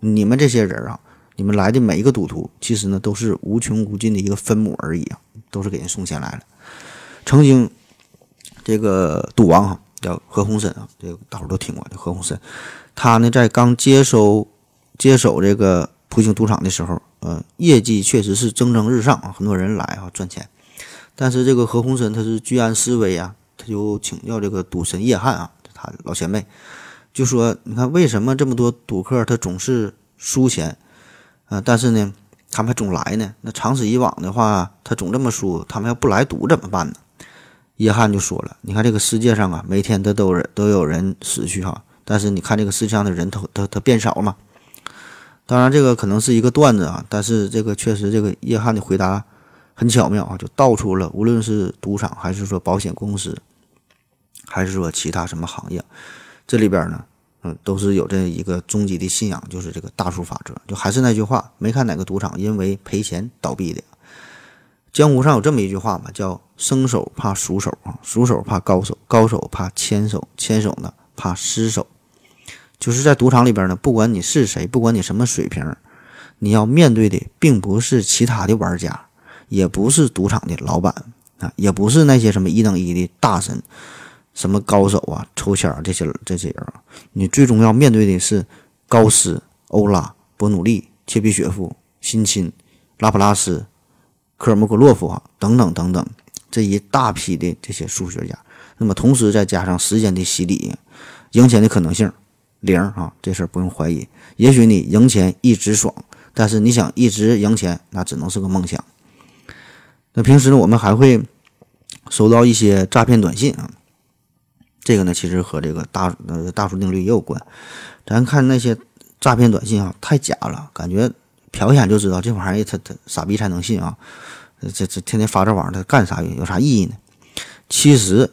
Speaker 2: 你们这些人啊，你们来的每一个赌徒，其实呢都是无穷无尽的一个分母而已啊，都是给人送钱来了。曾经这个赌王哈。叫何鸿燊啊，这个大伙都听过的何鸿燊，他呢在刚接收接手这个普京赌场的时候，呃，业绩确实是蒸蒸日上啊，很多人来啊赚钱。但是这个何鸿燊他是居安思危啊，他就请教这个赌神叶汉啊，他老前辈就说：“你看为什么这么多赌客他总是输钱啊？但是呢，他们还总来呢？那长此以往的话，他总这么输，他们要不来赌怎么办呢？”叶翰就说了：“你看这个世界上啊，每天他都人都有人死去哈，但是你看这个世界上的人，头他他变少嘛。当然，这个可能是一个段子啊，但是这个确实，这个叶翰的回答很巧妙啊，就道出了无论是赌场还是说保险公司，还是说其他什么行业，这里边呢，嗯，都是有这一个终极的信仰，就是这个大数法则。就还是那句话，没看哪个赌场因为赔钱倒闭的。”江湖上有这么一句话嘛，叫“生手怕熟手啊，熟手怕高手，高手怕牵手，牵手呢怕失手。”就是在赌场里边呢，不管你是谁，不管你什么水平，你要面对的并不是其他的玩家，也不是赌场的老板啊，也不是那些什么一等一的大神，什么高手啊、抽签这些这些人，你最终要面对的是高斯、欧拉、伯努利、切比雪夫、辛钦、拉普拉斯。科尔莫格洛夫啊，等等等等，这一大批的这些数学家，那么同时再加上时间的洗礼，赢钱的可能性零啊，这事儿不用怀疑。也许你赢钱一直爽，但是你想一直赢钱，那只能是个梦想。那平时呢，我们还会收到一些诈骗短信啊。这个呢，其实和这个大呃大数定律也有关。咱看那些诈骗短信啊，太假了，感觉瞟一眼就知道这玩意儿他他傻逼才能信啊。这这天天发这玩意儿，他干啥？有啥意义呢？其实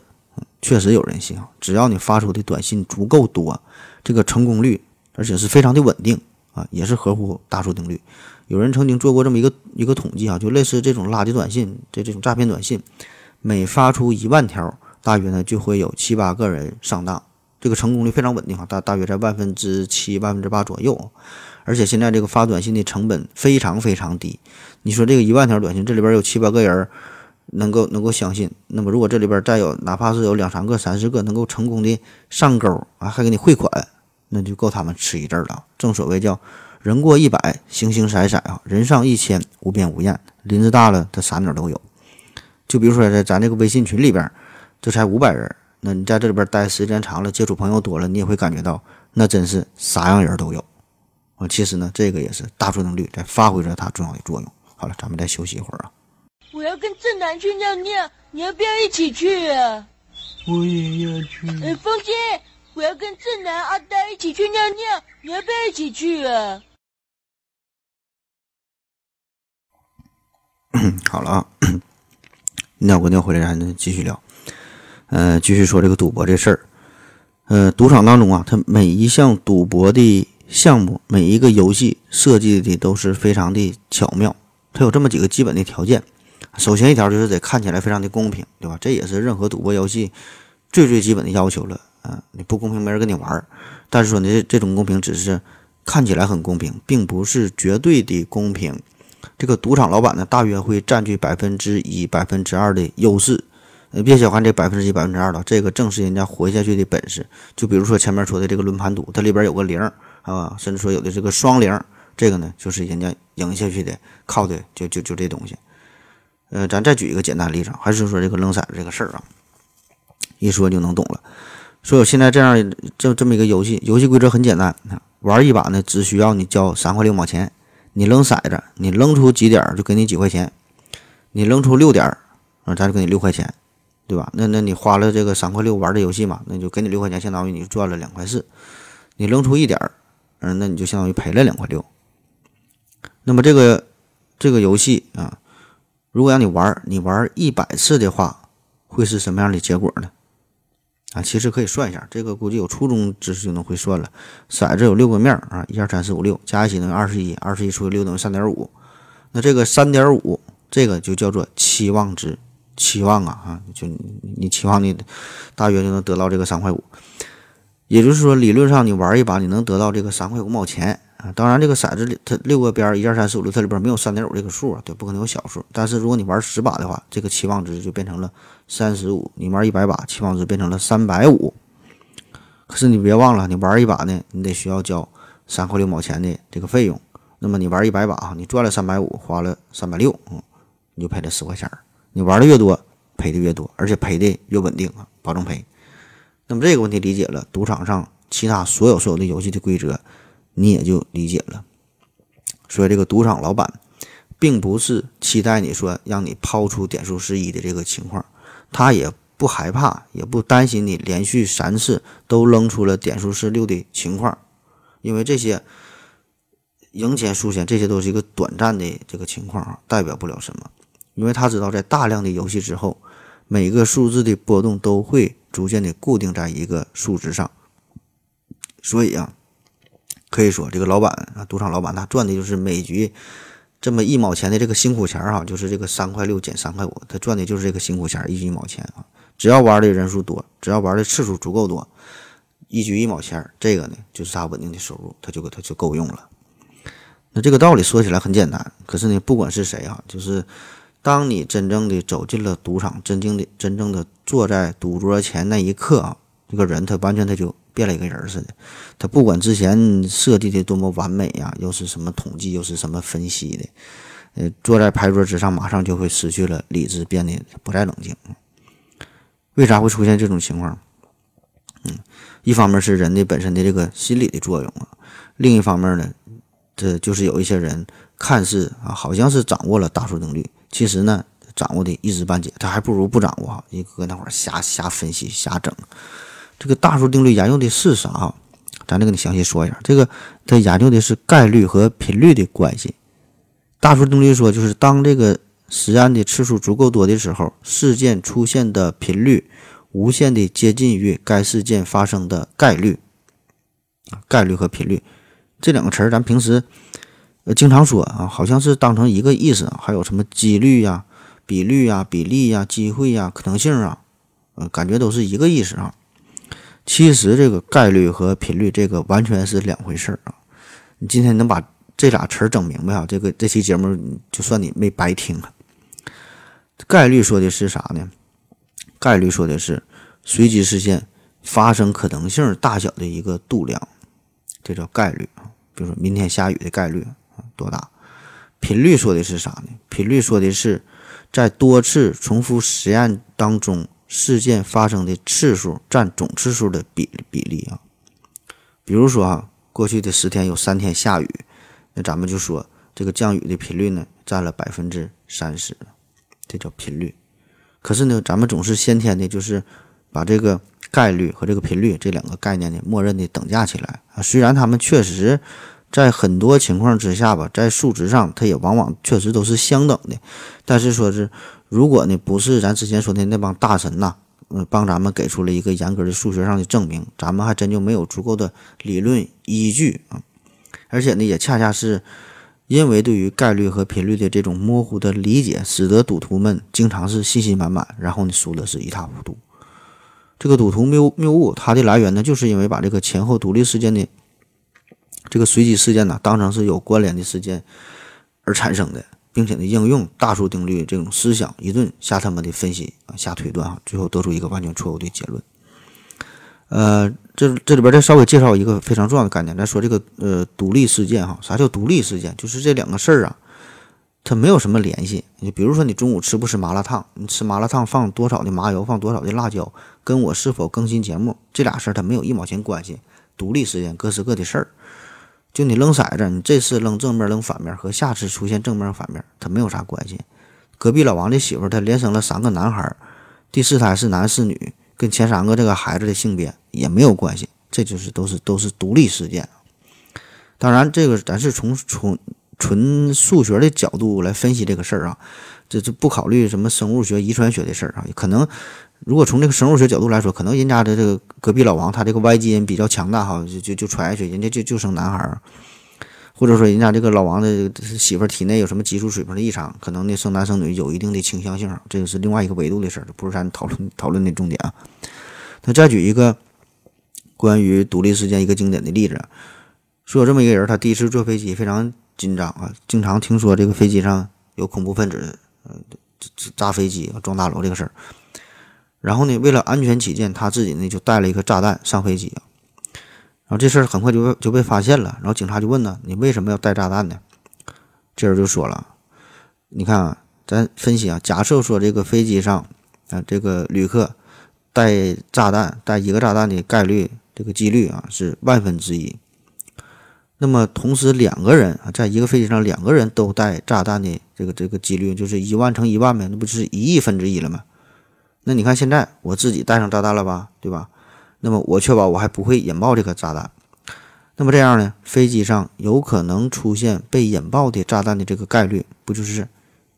Speaker 2: 确实有人信啊，只要你发出的短信足够多，这个成功率而且是非常的稳定啊，也是合乎大数定律。有人曾经做过这么一个一个统计啊，就类似这种垃圾短信，这这种诈骗短信，每发出一万条，大约呢就会有七八个人上当，这个成功率非常稳定啊，大大约在万分之七、万分之八左右。而且现在这个发短信的成本非常非常低，你说这个一万条短信，这里边有七八个人能够能够相信，那么如果这里边再有哪怕是有两三个、三四个能够成功的上钩啊，还给你汇款，那就够他们吃一阵了。正所谓叫人过一百，形形色色啊，人上一千，无边无厌。林子大了，他啥鸟都有。就比如说在咱这个微信群里边，这才五百人，那你在这里边待时间长了，接触朋友多了，你也会感觉到，那真是啥样人都有。啊，其实呢，这个也是大数定律在发挥着它重要的作用。好了，咱们再休息一会儿啊。
Speaker 3: 我要跟正南去尿尿，你要不要一起去啊？
Speaker 4: 我也要去。
Speaker 3: 哎，风姐，我要跟正南、阿呆一起去尿尿，你要不要一起去啊？
Speaker 2: 好了啊，尿过尿回来，咱继续聊。呃，继续说这个赌博这事儿。呃，赌场当中啊，它每一项赌博的。项目每一个游戏设计的都是非常的巧妙，它有这么几个基本的条件。首先一条就是得看起来非常的公平，对吧？这也是任何赌博游戏最最基本的要求了。啊，你不公平没人跟你玩。但是说呢，这这种公平只是看起来很公平，并不是绝对的公平。这个赌场老板呢，大约会占据百分之一、百分之二的优势。呃，别小看这百分之一、百分之二了，这个正是人家活下去的本事。就比如说前面说的这个轮盘赌，它里边有个零。啊，甚至说有的这个双零，这个呢就是人家赢下去的，靠的就就就这东西。呃，咱再举一个简单例子，还是说这个扔骰子这个事儿啊，一说就能懂了。说有现在这样这这么一个游戏，游戏规则很简单，玩一把呢只需要你交三块六毛钱，你扔骰子，你扔出几点就给你几块钱，你扔出六点，啊，咱就给你六块钱，对吧？那那你花了这个三块六玩的游戏嘛，那就给你六块钱，相当于你赚了两块四。你扔出一点儿。嗯，那你就相当于赔了两块六。那么这个这个游戏啊，如果让你玩，你玩一百次的话，会是什么样的结果呢？啊，其实可以算一下，这个估计有初中知识就能会算了。骰子有六个面啊，一二三四五六，加一起等于二十一，二十一除以六等于三点五。那这个三点五，这个就叫做期望值，期望啊啊，就你期望你大约就能得到这个三块五。也就是说，理论上你玩一把，你能得到这个三块五毛钱啊。当然，这个骰子里它六个边儿，一二三四五六，它里边没有三点五这个数啊，对，不可能有小数。但是如果你玩十把的话，这个期望值就变成了三十五。你玩一百把，期望值变成了三百五。可是你别忘了，你玩一把呢，你得需要交三块六毛钱的这个费用。那么你玩一百把啊，你赚了三百五，花了三百六，嗯，你就赔了十块钱儿。你玩的越多，赔的越多，而且赔的越稳定啊，保证赔。那么这个问题理解了，赌场上其他所有所有的游戏的规则，你也就理解了。所以这个赌场老板，并不是期待你说让你抛出点数是一的这个情况，他也不害怕，也不担心你连续三次都扔出了点数是六的情况，因为这些赢钱输钱，这些都是一个短暂的这个情况啊，代表不了什么。因为他知道，在大量的游戏之后，每个数字的波动都会。逐渐的固定在一个数值上，所以啊，可以说这个老板啊，赌场老板他赚的就是每局这么一毛钱的这个辛苦钱儿哈，就是这个三块六减三块五，他赚的就是这个辛苦钱儿，一局一毛钱啊。只要玩的人数多，只要玩的次数足够多，一局一毛钱，这个呢就是他稳定的收入，他就他就够用了。那这个道理说起来很简单，可是呢，不管是谁啊，就是。当你真正的走进了赌场，真正的真正的坐在赌桌前那一刻啊，这个人他完全他就变了一个人似的。他不管之前设计的多么完美呀，又是什么统计，又是什么分析的，呃，坐在牌桌之上，马上就会失去了理智，变得不再冷静。为啥会出现这种情况？嗯，一方面是人的本身的这个心理的作用啊，另一方面呢，这就是有一些人看似啊，好像是掌握了大数定律。其实呢，掌握的一知半解，他还不如不掌握哈，一搁那会儿瞎瞎分析瞎整。这个大数定律研究的是啥？咱再给你详细说一下。这个它研究的是概率和频率的关系。大数定律说，就是当这个实验的次数足够多的时候，事件出现的频率无限的接近于该事件发生的概率。概率和频率这两个词儿，咱平时呃经常说啊，好像是当成一个意思。还有什么几率呀、比率呀、比例呀、机会呀、可能性啊，呃，感觉都是一个意思啊。其实这个概率和频率这个完全是两回事儿啊！你今天能把这俩词儿整明白啊？这个这期节目就算你没白听啊。概率说的是啥呢？概率说的是随机事件发生可能性大小的一个度量，这叫概率啊。比如说明天下雨的概率多大？频率说的是啥呢？频率说的是在多次重复实验当中。事件发生的次数占总次数的比比例啊，比如说啊，过去的十天有三天下雨，那咱们就说这个降雨的频率呢占了百分之三十，这叫频率。可是呢，咱们总是先天的，就是把这个概率和这个频率这两个概念呢，默认的等价起来啊。虽然他们确实在很多情况之下吧，在数值上它也往往确实都是相等的，但是说是。如果呢不是咱之前说的那帮大神呐，嗯，帮咱们给出了一个严格的数学上的证明，咱们还真就没有足够的理论依据啊。而且呢，也恰恰是因为对于概率和频率的这种模糊的理解，使得赌徒们经常是信心满满，然后呢输的是一塌糊涂。这个赌徒谬谬误，它的来源呢，就是因为把这个前后独立事件的这个随机事件呢，当成是有关联的事件而产生的。并且呢，应用大数定律这种思想一顿瞎他妈的分析啊，瞎推断啊，最后得出一个完全错误的结论。呃，这这里边再稍微介绍一个非常重要的概念，咱说这个呃独立事件哈，啥叫独立事件？就是这两个事儿啊，它没有什么联系。你比如说，你中午吃不吃麻辣烫？你吃麻辣烫放多少的麻油，放多少的辣椒，跟我是否更新节目这俩事儿它没有一毛钱关系。独立事件，各是各的事儿。就你扔骰子，你这次扔正面扔反面，和下次出现正面反面，它没有啥关系。隔壁老王的媳妇，她连生了三个男孩，第四胎是男是女，跟前三个这个孩子的性别也没有关系。这就是都是都是独立事件。当然，这个咱是从从纯数学的角度来分析这个事儿啊，这这不考虑什么生物学、遗传学的事儿啊，可能。如果从这个生物学角度来说，可能人家的这个隔壁老王他这个 Y 基因比较强大哈，就就就传下去，人家就就生男孩儿，或者说人家这个老王的媳妇儿体内有什么激素水平的异常，可能呢生男生女有一定的倾向性，这个是另外一个维度的事儿，不是咱讨论讨论的重点啊。那再举一个关于独立事件一个经典的例子，说有这么一个人，他第一次坐飞机非常紧张啊，经常听说这个飞机上有恐怖分子，呃，炸飞机撞大楼这个事儿。然后呢，为了安全起见，他自己呢就带了一个炸弹上飞机然后这事儿很快就被就被发现了。然后警察就问呢：“你为什么要带炸弹呢？”这人就说了：“你看啊，咱分析啊，假设说这个飞机上啊，这个旅客带炸弹带一个炸弹的概率，这个几率啊是万分之一。那么同时两个人啊，在一个飞机上两个人都带炸弹的这个这个几率就是一万乘一万呗，那不就是一亿分之一了吗？”那你看，现在我自己带上炸弹了吧，对吧？那么我确保我还不会引爆这颗炸弹。那么这样呢，飞机上有可能出现被引爆的炸弹的这个概率，不就是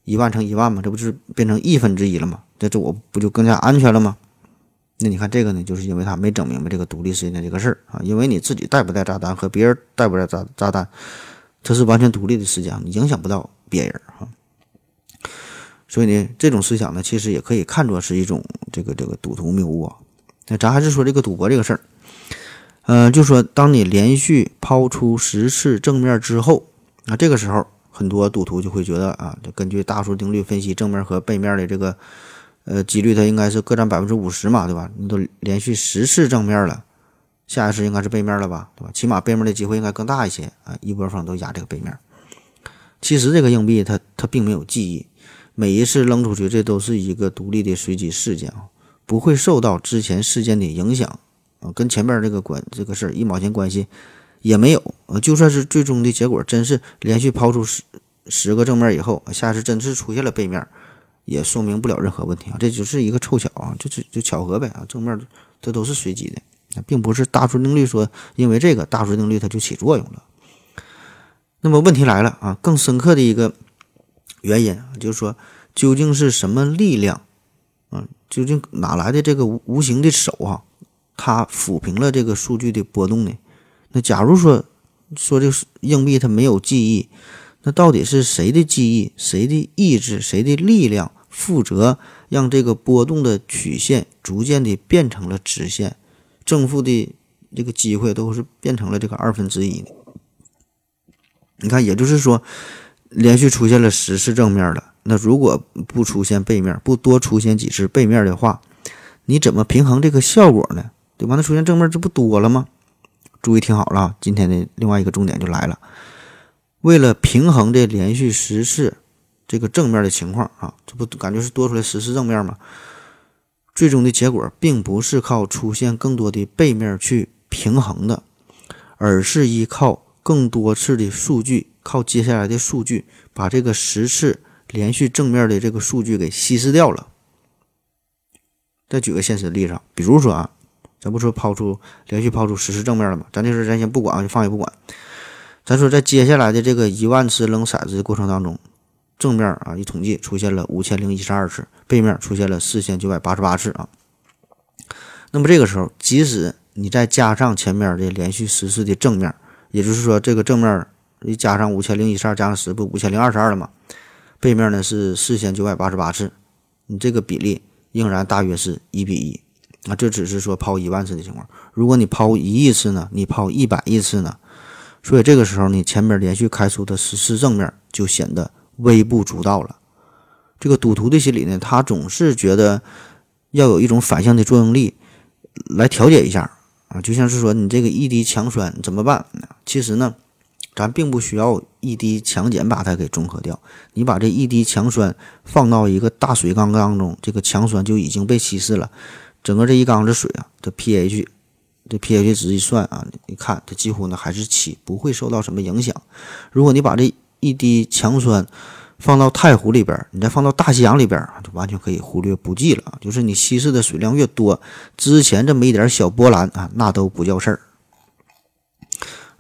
Speaker 2: 一万乘一万吗？这不就是变成亿分之一了吗？这这我不就更加安全了吗？那你看这个呢，就是因为他没整明白这个独立事件这个事儿啊。因为你自己带不带炸弹和别人带不带炸炸弹，这是完全独立的事件，你影响不到别人哈。所以呢，这种思想呢，其实也可以看作是一种这个这个赌徒谬误啊。那咱还是说这个赌博这个事儿，嗯，就说当你连续抛出十次正面之后，那这个时候很多赌徒就会觉得啊，根据大数定律分析，正面和背面的这个呃几率，它应该是各占百分之五十嘛，对吧？你都连续十次正面了，下一次应该是背面了吧，对吧？起码背面的机会应该更大一些啊，一波方都压这个背面。其实这个硬币它它并没有记忆。每一次扔出去，这都是一个独立的随机事件啊，不会受到之前事件的影响啊，跟前面这个关这个事儿一毛钱关系也没有啊。就算是最终的结果真是连续抛出十十个正面以后，下次真是出现了背面，也说明不了任何问题啊，这就是一个凑巧啊，就就就巧合呗啊，正面这都是随机的，并不是大数定律说因为这个大数定律它就起作用了。那么问题来了啊，更深刻的一个原因啊，就是说究竟是什么力量啊？究竟哪来的这个无形的手啊？它抚平了这个数据的波动呢？那假如说说这个硬币它没有记忆，那到底是谁的记忆、谁的意志、谁的力量负责让这个波动的曲线逐渐的变成了直线，正负的这个机会都是变成了这个二分之一？你看，也就是说，连续出现了十次正面了，那如果不出现背面，不多出现几次背面的话，你怎么平衡这个效果呢？对吧？那出现正面，这不多了吗？注意听好了啊，今天的另外一个重点就来了。为了平衡这连续十次这个正面的情况啊，这不感觉是多出来十次正面吗？最终的结果并不是靠出现更多的背面去平衡的，而是依靠更多次的数据，靠接下来的数据把这个十次连续正面的这个数据给稀释掉了。再举个现实的例子，比如说啊。咱不说抛出连续抛出十次正面了吗？咱这事咱先不管啊，就放也不管。咱说在接下来的这个一万次扔骰子的过程当中，正面啊一统计出现了五千零一十二次，背面出现了四千九百八十八次啊。那么这个时候，即使你再加上前面的连续十次的正面，也就是说这个正面一加上五千零一十二加上十不五千零二十二了吗？背面呢是四千九百八十八次，你这个比例仍然大约是一比一。啊，这只是说抛一万次的情况。如果你抛一亿次呢？你抛一百亿次呢？所以这个时候，你前面连续开出的十次正面就显得微不足道了。这个赌徒的心理呢，他总是觉得要有一种反向的作用力来调节一下啊，就像是说你这个一滴强酸怎么办？其实呢，咱并不需要一滴强碱把它给中和掉。你把这一滴强酸放到一个大水缸当中，这个强酸就已经被稀释了。整个这一缸子水啊，这 pH，这 pH 值一算啊，你看它几乎呢还是七，不会受到什么影响。如果你把这一滴强酸放到太湖里边，你再放到大西洋里边，就完全可以忽略不计了。就是你稀释的水量越多，之前这么一点小波澜啊，那都不叫事儿。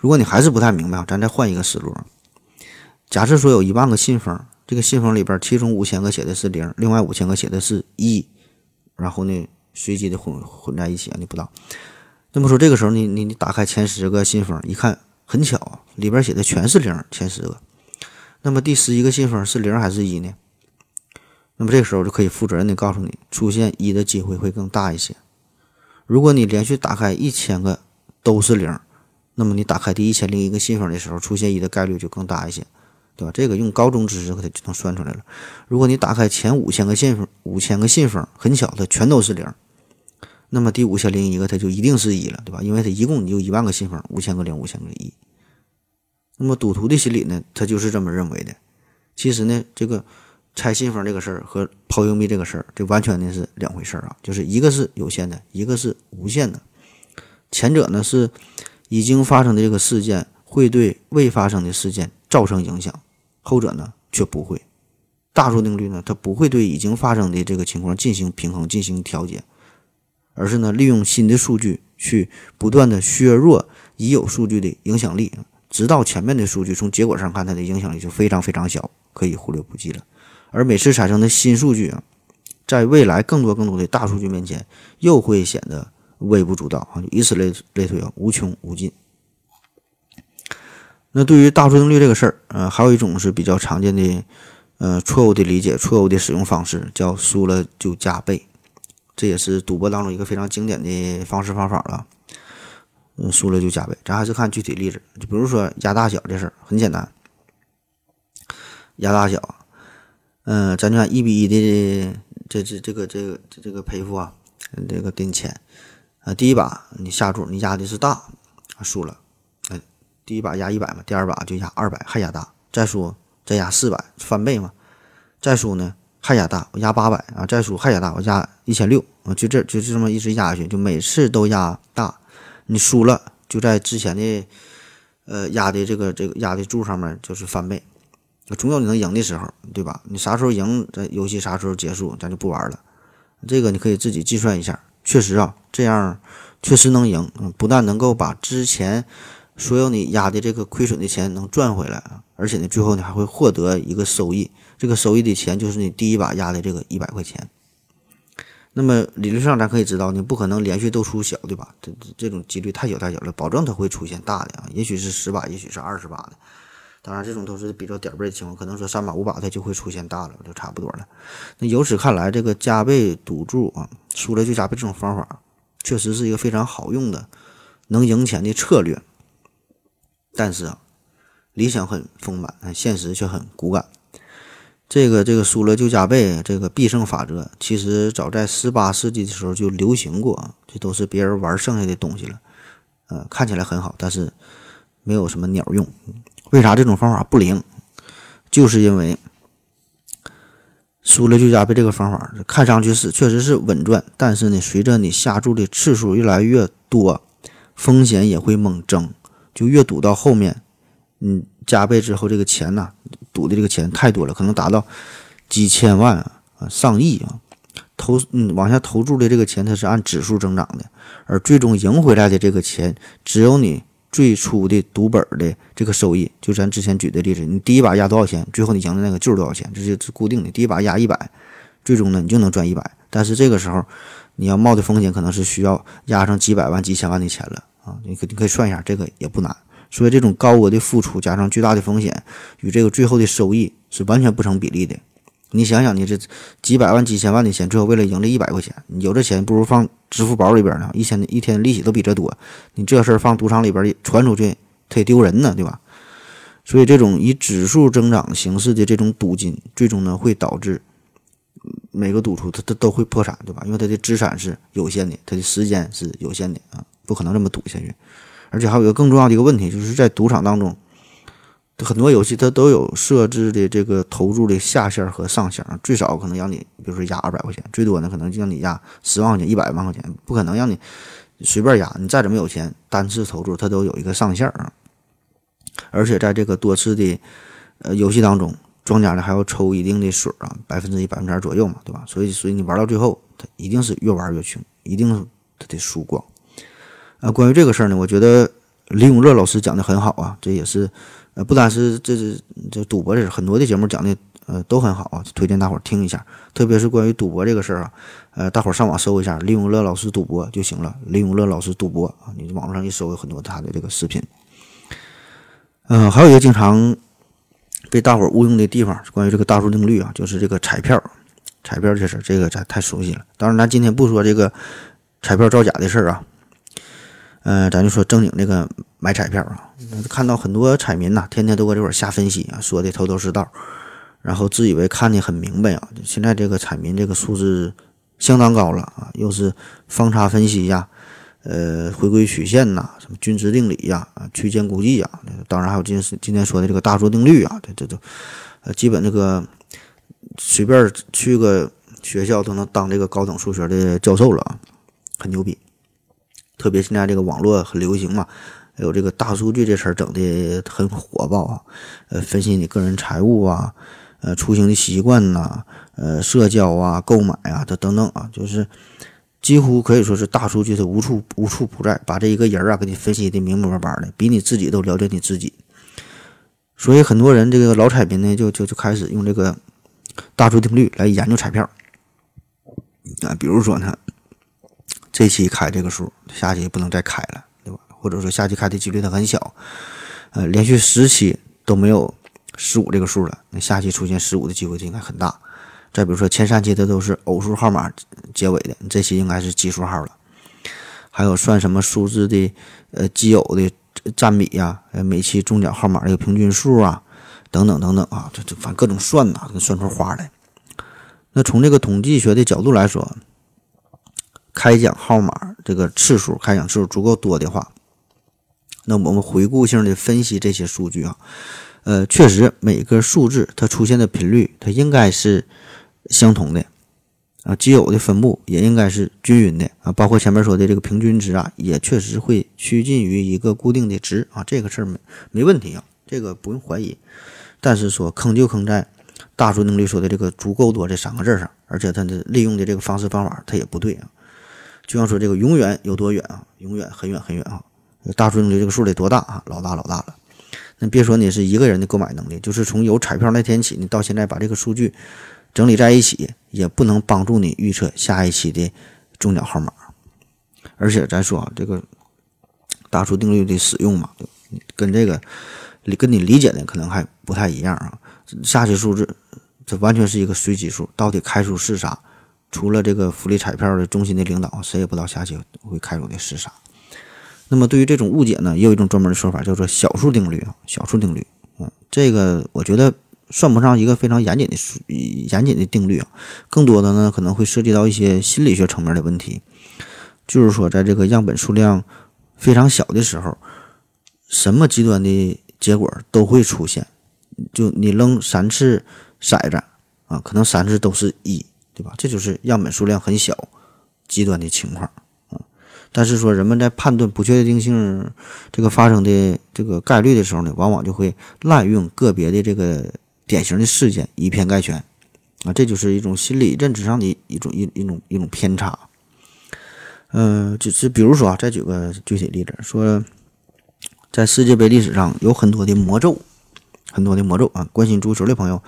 Speaker 2: 如果你还是不太明白，咱再换一个思路。假设说有一万个信封，这个信封里边，其中五千个写的是零，另外五千个写的是一，然后呢？随机的混混在一起，你不知道。那么说，这个时候你你你打开前十个信封，一看很巧，里边写的全是零，前十个。那么第十一个信封是零还是一呢？那么这个时候就可以负责任的告诉你，出现一的机会会更大一些。如果你连续打开一千个都是零，那么你打开第一千零一个信封的时候，出现一的概率就更大一些，对吧？这个用高中知识可它就能算出来了。如果你打开前五千个信封，五千个信封，很巧，它全都是零。那么第五千零一个，它就一定是一了，对吧？因为它一共你就一万个信封，五千个零，五千个一。那么赌徒的心理呢，他就是这么认为的。其实呢，这个拆信封这个事儿和抛硬币这个事儿，这完全呢是两回事儿啊。就是一个是有限的，一个是无限的。前者呢是已经发生的这个事件会对未发生的事件造成影响，后者呢却不会。大数定律呢，它不会对已经发生的这个情况进行平衡、进行调节。而是呢，利用新的数据去不断的削弱已有数据的影响力，直到前面的数据从结果上看它的影响力就非常非常小，可以忽略不计了。而每次产生的新数据啊，在未来更多更多的大数据面前，又会显得微不足道啊，以此类类推啊，无穷无尽。那对于大数定律这个事儿，呃，还有一种是比较常见的，呃，错误的理解，错误的使用方式，叫输了就加倍。这也是赌博当中一个非常经典的方式方法了，嗯，输了就加倍。咱还是看具体例子，就比如说压大小这事儿很简单，压大小，嗯，咱就按一比一的这这这个这个这个赔付啊，这个给你钱啊，第一把你下注你压的是大，输了，哎，第一把压一百嘛，第二把就压二百还压大，再输再压四百翻倍嘛，再输呢？还压大，我压八百啊，再输还压大，我压一千六啊，就这就就这么一直压下去，就每次都压大，你输了就在之前的呃压的这个这个压的注上面就是翻倍，总有你能赢的时候，对吧？你啥时候赢，这游戏啥时候结束，咱就不玩了。这个你可以自己计算一下，确实啊，这样确实能赢，不但能够把之前所有你压的这个亏损的钱能赚回来啊，而且呢，最后你还会获得一个收益，这个收益的钱就是你第一把压的这个一百块钱。那么理论上咱可以知道，你不可能连续都出小，对吧？这这这种几率太小太小了，保证它会出现大的啊，也许是十把，也许是二十把的。当然，这种都是比较点儿背的情况，可能说三把五把它就会出现大了，就差不多了。那由此看来，这个加倍赌注啊，输了就加倍这种方法，确实是一个非常好用的能赢钱的策略。但是啊，理想很丰满，现实却很骨感。这个这个输了就加倍，这个必胜法则，其实早在十八世纪的时候就流行过，这都是别人玩剩下的东西了。呃，看起来很好，但是没有什么鸟用。为啥这种方法不灵？就是因为输了就加倍这个方法，看上去是确实是稳赚，但是呢，随着你下注的次数越来越多，风险也会猛增，就越赌到后面，嗯。加倍之后，这个钱呐，赌的这个钱太多了，可能达到几千万啊，上亿啊。投嗯，往下投注的这个钱，它是按指数增长的，而最终赢回来的这个钱，只有你最初的赌本的这个收益。就咱之前举的例子，你第一把压多少钱，最后你赢的那个就是多少钱，这是固定的。第一把压一百，最终呢你就能赚一百。但是这个时候你要冒的风险，可能是需要压上几百万、几千万的钱了啊。你可你可以算一下，这个也不难。所以，这种高额的付出加上巨大的风险，与这个最后的收益是完全不成比例的。你想想，你这几百万、几千万的钱，最后为了赢这一百块钱，你有这钱不如放支付宝里边呢，一天一天利息都比这多。你这事儿放赌场里边传出去，它也丢人呢，对吧？所以，这种以指数增长形式的这种赌金，最终呢会导致每个赌徒他他都会破产，对吧？因为他的资产是有限的，他的时间是有限的啊，不可能这么赌下去。而且还有一个更重要的一个问题，就是在赌场当中，很多游戏它都有设置的这个投注的下限和上限，最少可能让你，比如说压二百块钱，最多呢可能就让你压十万块钱、一百万块钱，不可能让你随便压。你再怎么有钱，单次投注它都有一个上限啊。而且在这个多次的呃游戏当中，庄家呢还要抽一定的水啊，百分之一、百分之二左右嘛，对吧？所以，所以你玩到最后，他一定是越玩越穷，一定是他得输光。啊，关于这个事儿呢，我觉得李永乐老师讲的很好啊，这也是，呃，不单是这是这赌博这事，很多的节目讲的呃都很好啊，推荐大伙儿听一下。特别是关于赌博这个事儿啊，呃，大伙儿上网搜一下李永乐老师赌博就行了。李永乐老师赌博啊，你网络上一搜有很多他的这个视频。嗯，还有一个经常被大伙儿误用的地方关于这个大数定律啊，就是这个彩票，彩票这事，这个咱太熟悉了。当然，咱今天不说这个彩票造假的事儿啊。呃，咱就说正经这个买彩票啊，看到很多彩民呐，天天都搁这块瞎分析啊，说的头头是道，然后自以为看的很明白啊。现在这个彩民这个素质相当高了啊，又是方差分析呀，呃，回归曲线呐，什么均值定理呀，啊，区间估计呀，当然还有今今天说的这个大数定律啊，这这都，呃，基本这个随便去个学校都能当这个高等数学的教授了啊，很牛逼。特别现在这个网络很流行嘛，还有这个大数据这事儿整的很火爆啊。呃，分析你个人财务啊，呃，出行的习惯呐，呃，社交啊，购买啊，这等等啊，就是几乎可以说是大数据它无处无处不在，把这一个人啊给你分析的明明白白的，比你自己都了解你自己。所以很多人这个老彩民呢，就就就开始用这个大数定律来研究彩票啊，比如说呢。这期开这个数，下期不能再开了，或者说下期开的几率它很小，呃，连续十期都没有十五这个数了，那下期出现十五的机会就应该很大。再比如说前三期它都是偶数号码结尾的，这期应该是奇数号了。还有算什么数字的呃奇偶的占比呀，呃每期中奖号码的平均数啊，等等等等啊，这这反正各种算呐，能算出花来。那从这个统计学的角度来说。开奖号码这个次数，开奖次数足够多的话，那我们回顾性的分析这些数据啊，呃，确实每个数字它出现的频率，它应该是相同的啊，奇偶的分布也应该是均匀的啊，包括前面说的这个平均值啊，也确实会趋近于一个固定的值啊，这个事儿没没问题啊，这个不用怀疑。但是说坑就坑在大数定律说的这个足够多这三个字上，而且它的利用的这个方式方法它也不对啊。就像说这个永远有多远啊？永远很远很远啊！大数定律这个数得多大啊？老大老大了。那别说你是一个人的购买能力，就是从有彩票那天起，你到现在把这个数据整理在一起，也不能帮助你预测下一期的中奖号码。而且咱说啊，这个大数定律的使用嘛，跟这个跟你理解的可能还不太一样啊。下期数字这完全是一个随机数，到底开出是啥？除了这个福利彩票的中心的领导，谁也不知道下期会开出的是啥。那么对于这种误解呢，也有一种专门的说法，叫做小数定律啊。小数定律，嗯，这个我觉得算不上一个非常严谨的数严谨的定律啊，更多的呢可能会涉及到一些心理学层面的问题。就是说，在这个样本数量非常小的时候，什么极端的结果都会出现。就你扔三次骰子啊，可能三次都是一。对吧？这就是样本数量很小、极端的情况。但是说人们在判断不确定性这个发生的这个概率的时候呢，往往就会滥用个别的这个典型的事件，以偏概全啊。这就是一种心理认知上的一种一一种一种偏差。嗯，就是比如说啊，再举个具体例子，说在世界杯历史上有很多的魔咒，很多的魔咒啊。关心足球的朋友。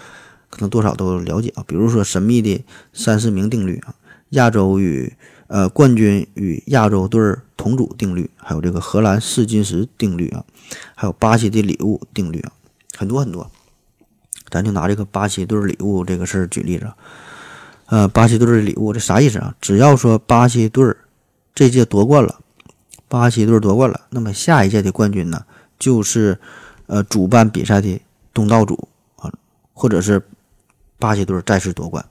Speaker 2: 可能多少都了解啊，比如说神秘的三四名定律啊，亚洲与呃冠军与亚洲队同组定律，还有这个荷兰试金石定律啊，还有巴西的礼物定律啊，很多很多。咱就拿这个巴西队礼物这个事儿举例子，呃，巴西队的礼物这啥意思啊？只要说巴西队这届夺冠了，巴西队夺冠了，那么下一届的冠军呢，就是呃主办比赛的东道主啊，或者是。巴西队再次夺冠，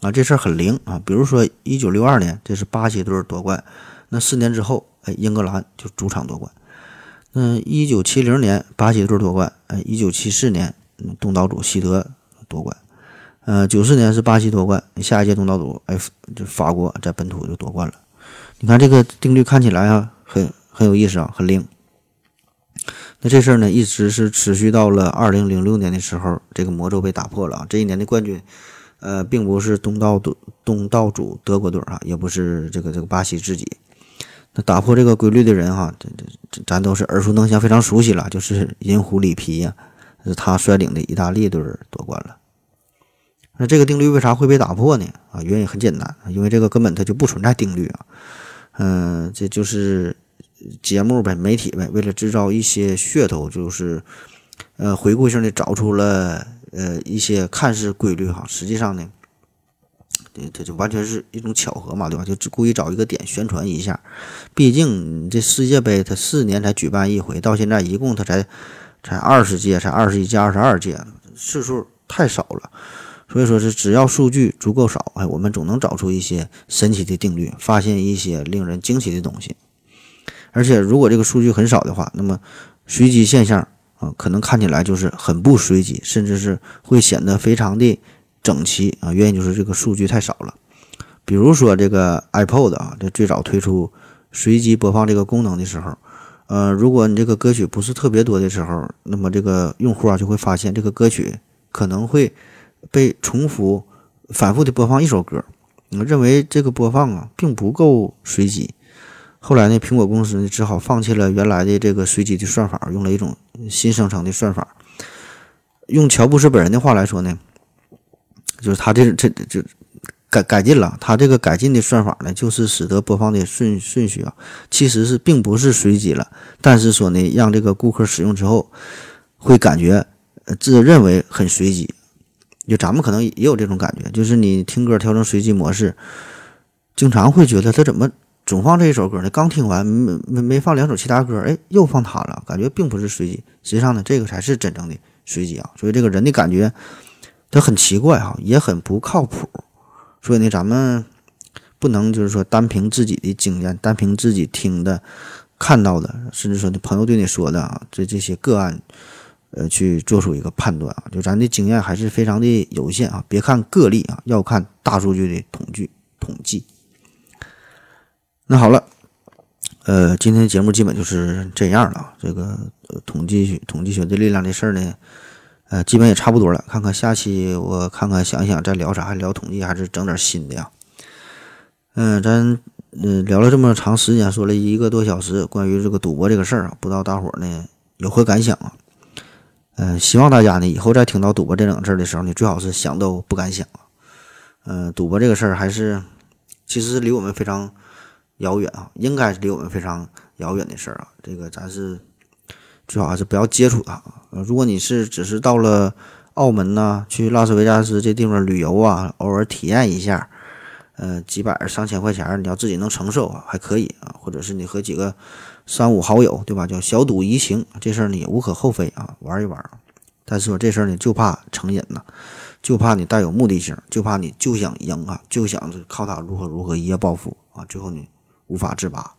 Speaker 2: 啊，这事儿很灵啊。比如说，一九六二年，这是巴西队夺冠，那四年之后，哎，英格兰就主场夺冠。那一九七零年，巴西队夺冠，哎，一九七四年，东道主西德夺冠，呃，九四年是巴西夺冠，下一届东道主，哎，就法国在本土就夺冠了。你看这个定律看起来啊，很很有意思啊，很灵。那这事儿呢，一直是持续到了二零零六年的时候，这个魔咒被打破了啊。这一年的冠军，呃，并不是东道主东道主德国队啊，也不是这个这个巴西自己。那打破这个规律的人哈，这这咱都是耳熟能详，非常熟悉了，就是银狐里皮呀，是他率领的意大利队夺冠了。那这个定律为啥会被打破呢？啊，原因很简单，因为这个根本它就不存在定律啊。嗯，这就是。节目呗，媒体呗，为了制造一些噱头，就是，呃，回顾性的找出了呃一些看似规律哈，实际上呢，对，这就完全是一种巧合嘛，对吧？就故意找一个点宣传一下。毕竟这世界杯它四年才举办一回，到现在一共它才才二十届，才二十一届、二十二届，次数太少了。所以说是只要数据足够少，哎，我们总能找出一些神奇的定律，发现一些令人惊奇的东西。而且，如果这个数据很少的话，那么随机现象啊，可能看起来就是很不随机，甚至是会显得非常的整齐啊。原因就是这个数据太少了。比如说这个 iPod 啊，这最早推出随机播放这个功能的时候，呃，如果你这个歌曲不是特别多的时候，那么这个用户啊就会发现这个歌曲可能会被重复、反复的播放一首歌，我认为这个播放啊并不够随机。后来呢，苹果公司呢只好放弃了原来的这个随机的算法，用了一种新生成的算法。用乔布斯本人的话来说呢，就是他这这这改改进了，他这个改进的算法呢，就是使得播放的顺顺序啊，其实是并不是随机了，但是说呢，让这个顾客使用之后会感觉自认为很随机。就咱们可能也有这种感觉，就是你听歌调成随机模式，经常会觉得他怎么。总放这一首歌呢，刚听完没没没放两首其他歌，哎，又放它了，感觉并不是随机，实际上呢，这个才是真正的随机啊。所以这个人的感觉，他很奇怪哈，也很不靠谱。所以呢，咱们不能就是说单凭自己的经验，单凭自己听的、看到的，甚至说你朋友对你说的啊，这这些个案，呃，去做出一个判断啊。就咱的经验还是非常的有限啊，别看个例啊，要看大数据的统计统计。那好了，呃，今天节目基本就是这样了。这个统计学统计学的力量这事儿呢，呃，基本也差不多了。看看下期我看看想一想再聊啥，还聊统计还是整点新的呀？嗯，咱嗯聊了这么长时间，说了一个多小时关于这个赌博这个事儿啊，不知道大伙儿呢有何感想啊？嗯，希望大家呢以后再听到赌博这两个字的时候呢，最好是想都不敢想。嗯，赌博这个事儿还是其实离我们非常遥远啊，应该是离我们非常遥远的事儿啊。这个咱是。最好还是不要接触它。啊，如果你是只是到了澳门呐，去拉斯维加斯这地方旅游啊，偶尔体验一下，呃，几百上千块钱，你要自己能承受啊，还可以啊。或者是你和几个三五好友，对吧？叫小赌怡情，这事儿你也无可厚非啊，玩一玩。但是说这事儿呢，就怕成瘾呐，就怕你带有目的性，就怕你就想赢啊，就想靠它如何如何一夜暴富啊，最后你无法自拔。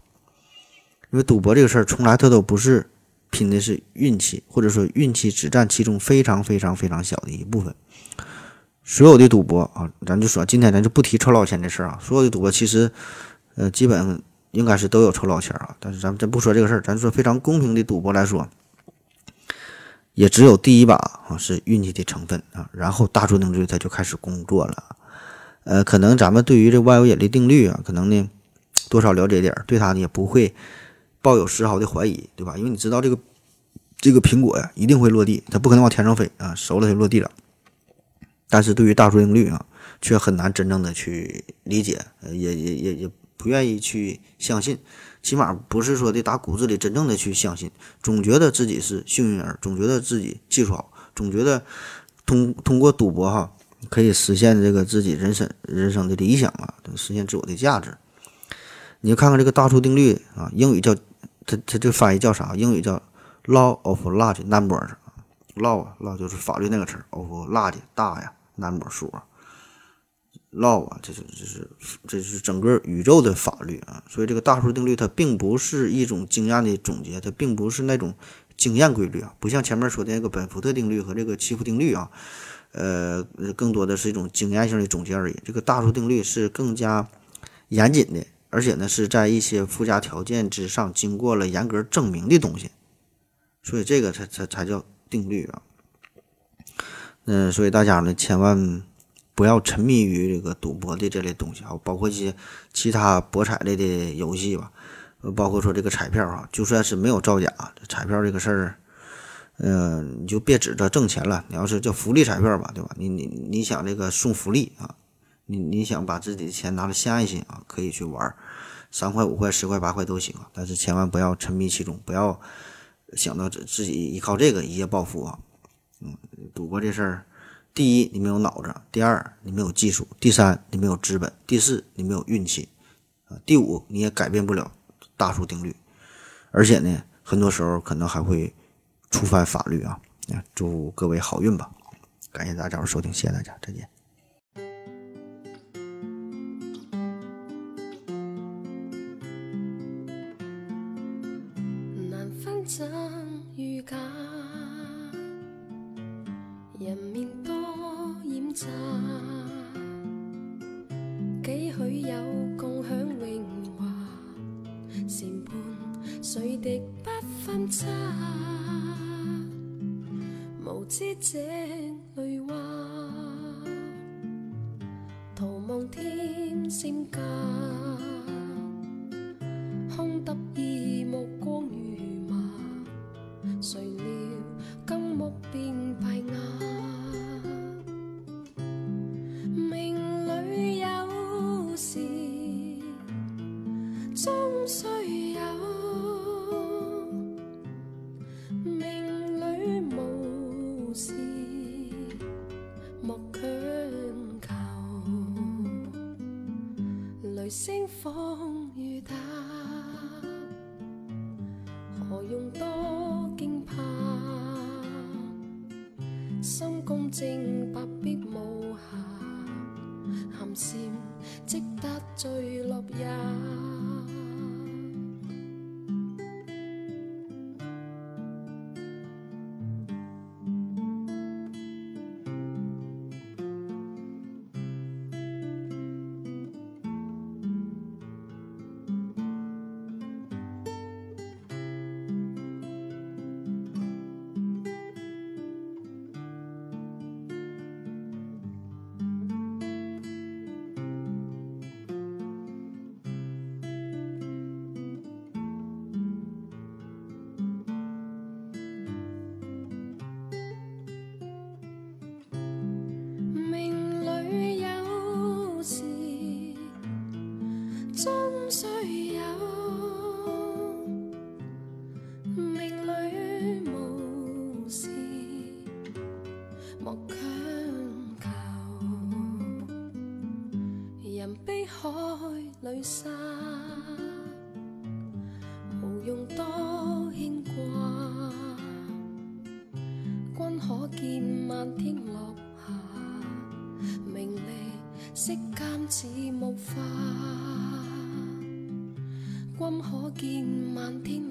Speaker 2: 因为赌博这个事儿，从来它都不是。拼的是运气，或者说运气只占其中非常非常非常小的一部分。所有的赌博啊，咱就说今天咱就不提抽老千的事儿啊。所有的赌博其实，呃，基本应该是都有抽老千啊。但是咱们真不说这个事儿，咱说非常公平的赌博来说，也只有第一把啊是运气的成分啊，然后大注定律它就开始工作了。呃，可能咱们对于这万有引力定律啊，可能呢多少了解点儿，对它呢也不会。抱有丝毫的怀疑，对吧？因为你知道这个这个苹果呀，一定会落地，它不可能往天上飞啊，熟了就落地了。但是对于大数定律啊，却很难真正的去理解，也也也也不愿意去相信，起码不是说的打骨子里真正的去相信，总觉得自己是幸运儿，总觉得自己技术好，总觉得通通过赌博哈，可以实现这个自己人生人生的理想啊，实现自我的价值。你就看看这个大数定律啊，英语叫。它它这翻译叫啥？英语叫 law of large numbers，law 啊，law 就是法律那个词，of large 大呀，number 数啊，law 啊，这是这是这是整个宇宙的法律啊。所以这个大数定律它并不是一种经验的总结，它并不是那种经验规律啊，不像前面说的那个本福特定律和这个奇夫定律啊，呃，更多的是一种经验性的总结而已。这个大数定律是更加严谨的。而且呢，是在一些附加条件之上，经过了严格证明的东西，所以这个才才才叫定律啊。嗯，所以大家呢，千万不要沉迷于这个赌博的这类东西啊，包括一些其他博彩类的游戏吧，包括说这个彩票啊，就算是没有造假，彩票这个事儿，嗯，你就别指着挣钱了，你要是叫福利彩票吧，对吧？你你你想这个送福利啊？你你想把自己的钱拿来献爱心啊，可以去玩，三块五块十块八块都行啊，但是千万不要沉迷其中，不要想到自自己依靠这个一夜暴富啊。嗯，赌博这事儿，第一你没有脑子，第二你没有技术，第三你没有资本，第四你没有运气，啊，第五你也改变不了大数定律，而且呢，很多时候可能还会触犯法律啊。祝各位好运吧，感谢大家收听，谢谢大家，再见。
Speaker 5: wanting 色监似雾化，君可见漫天。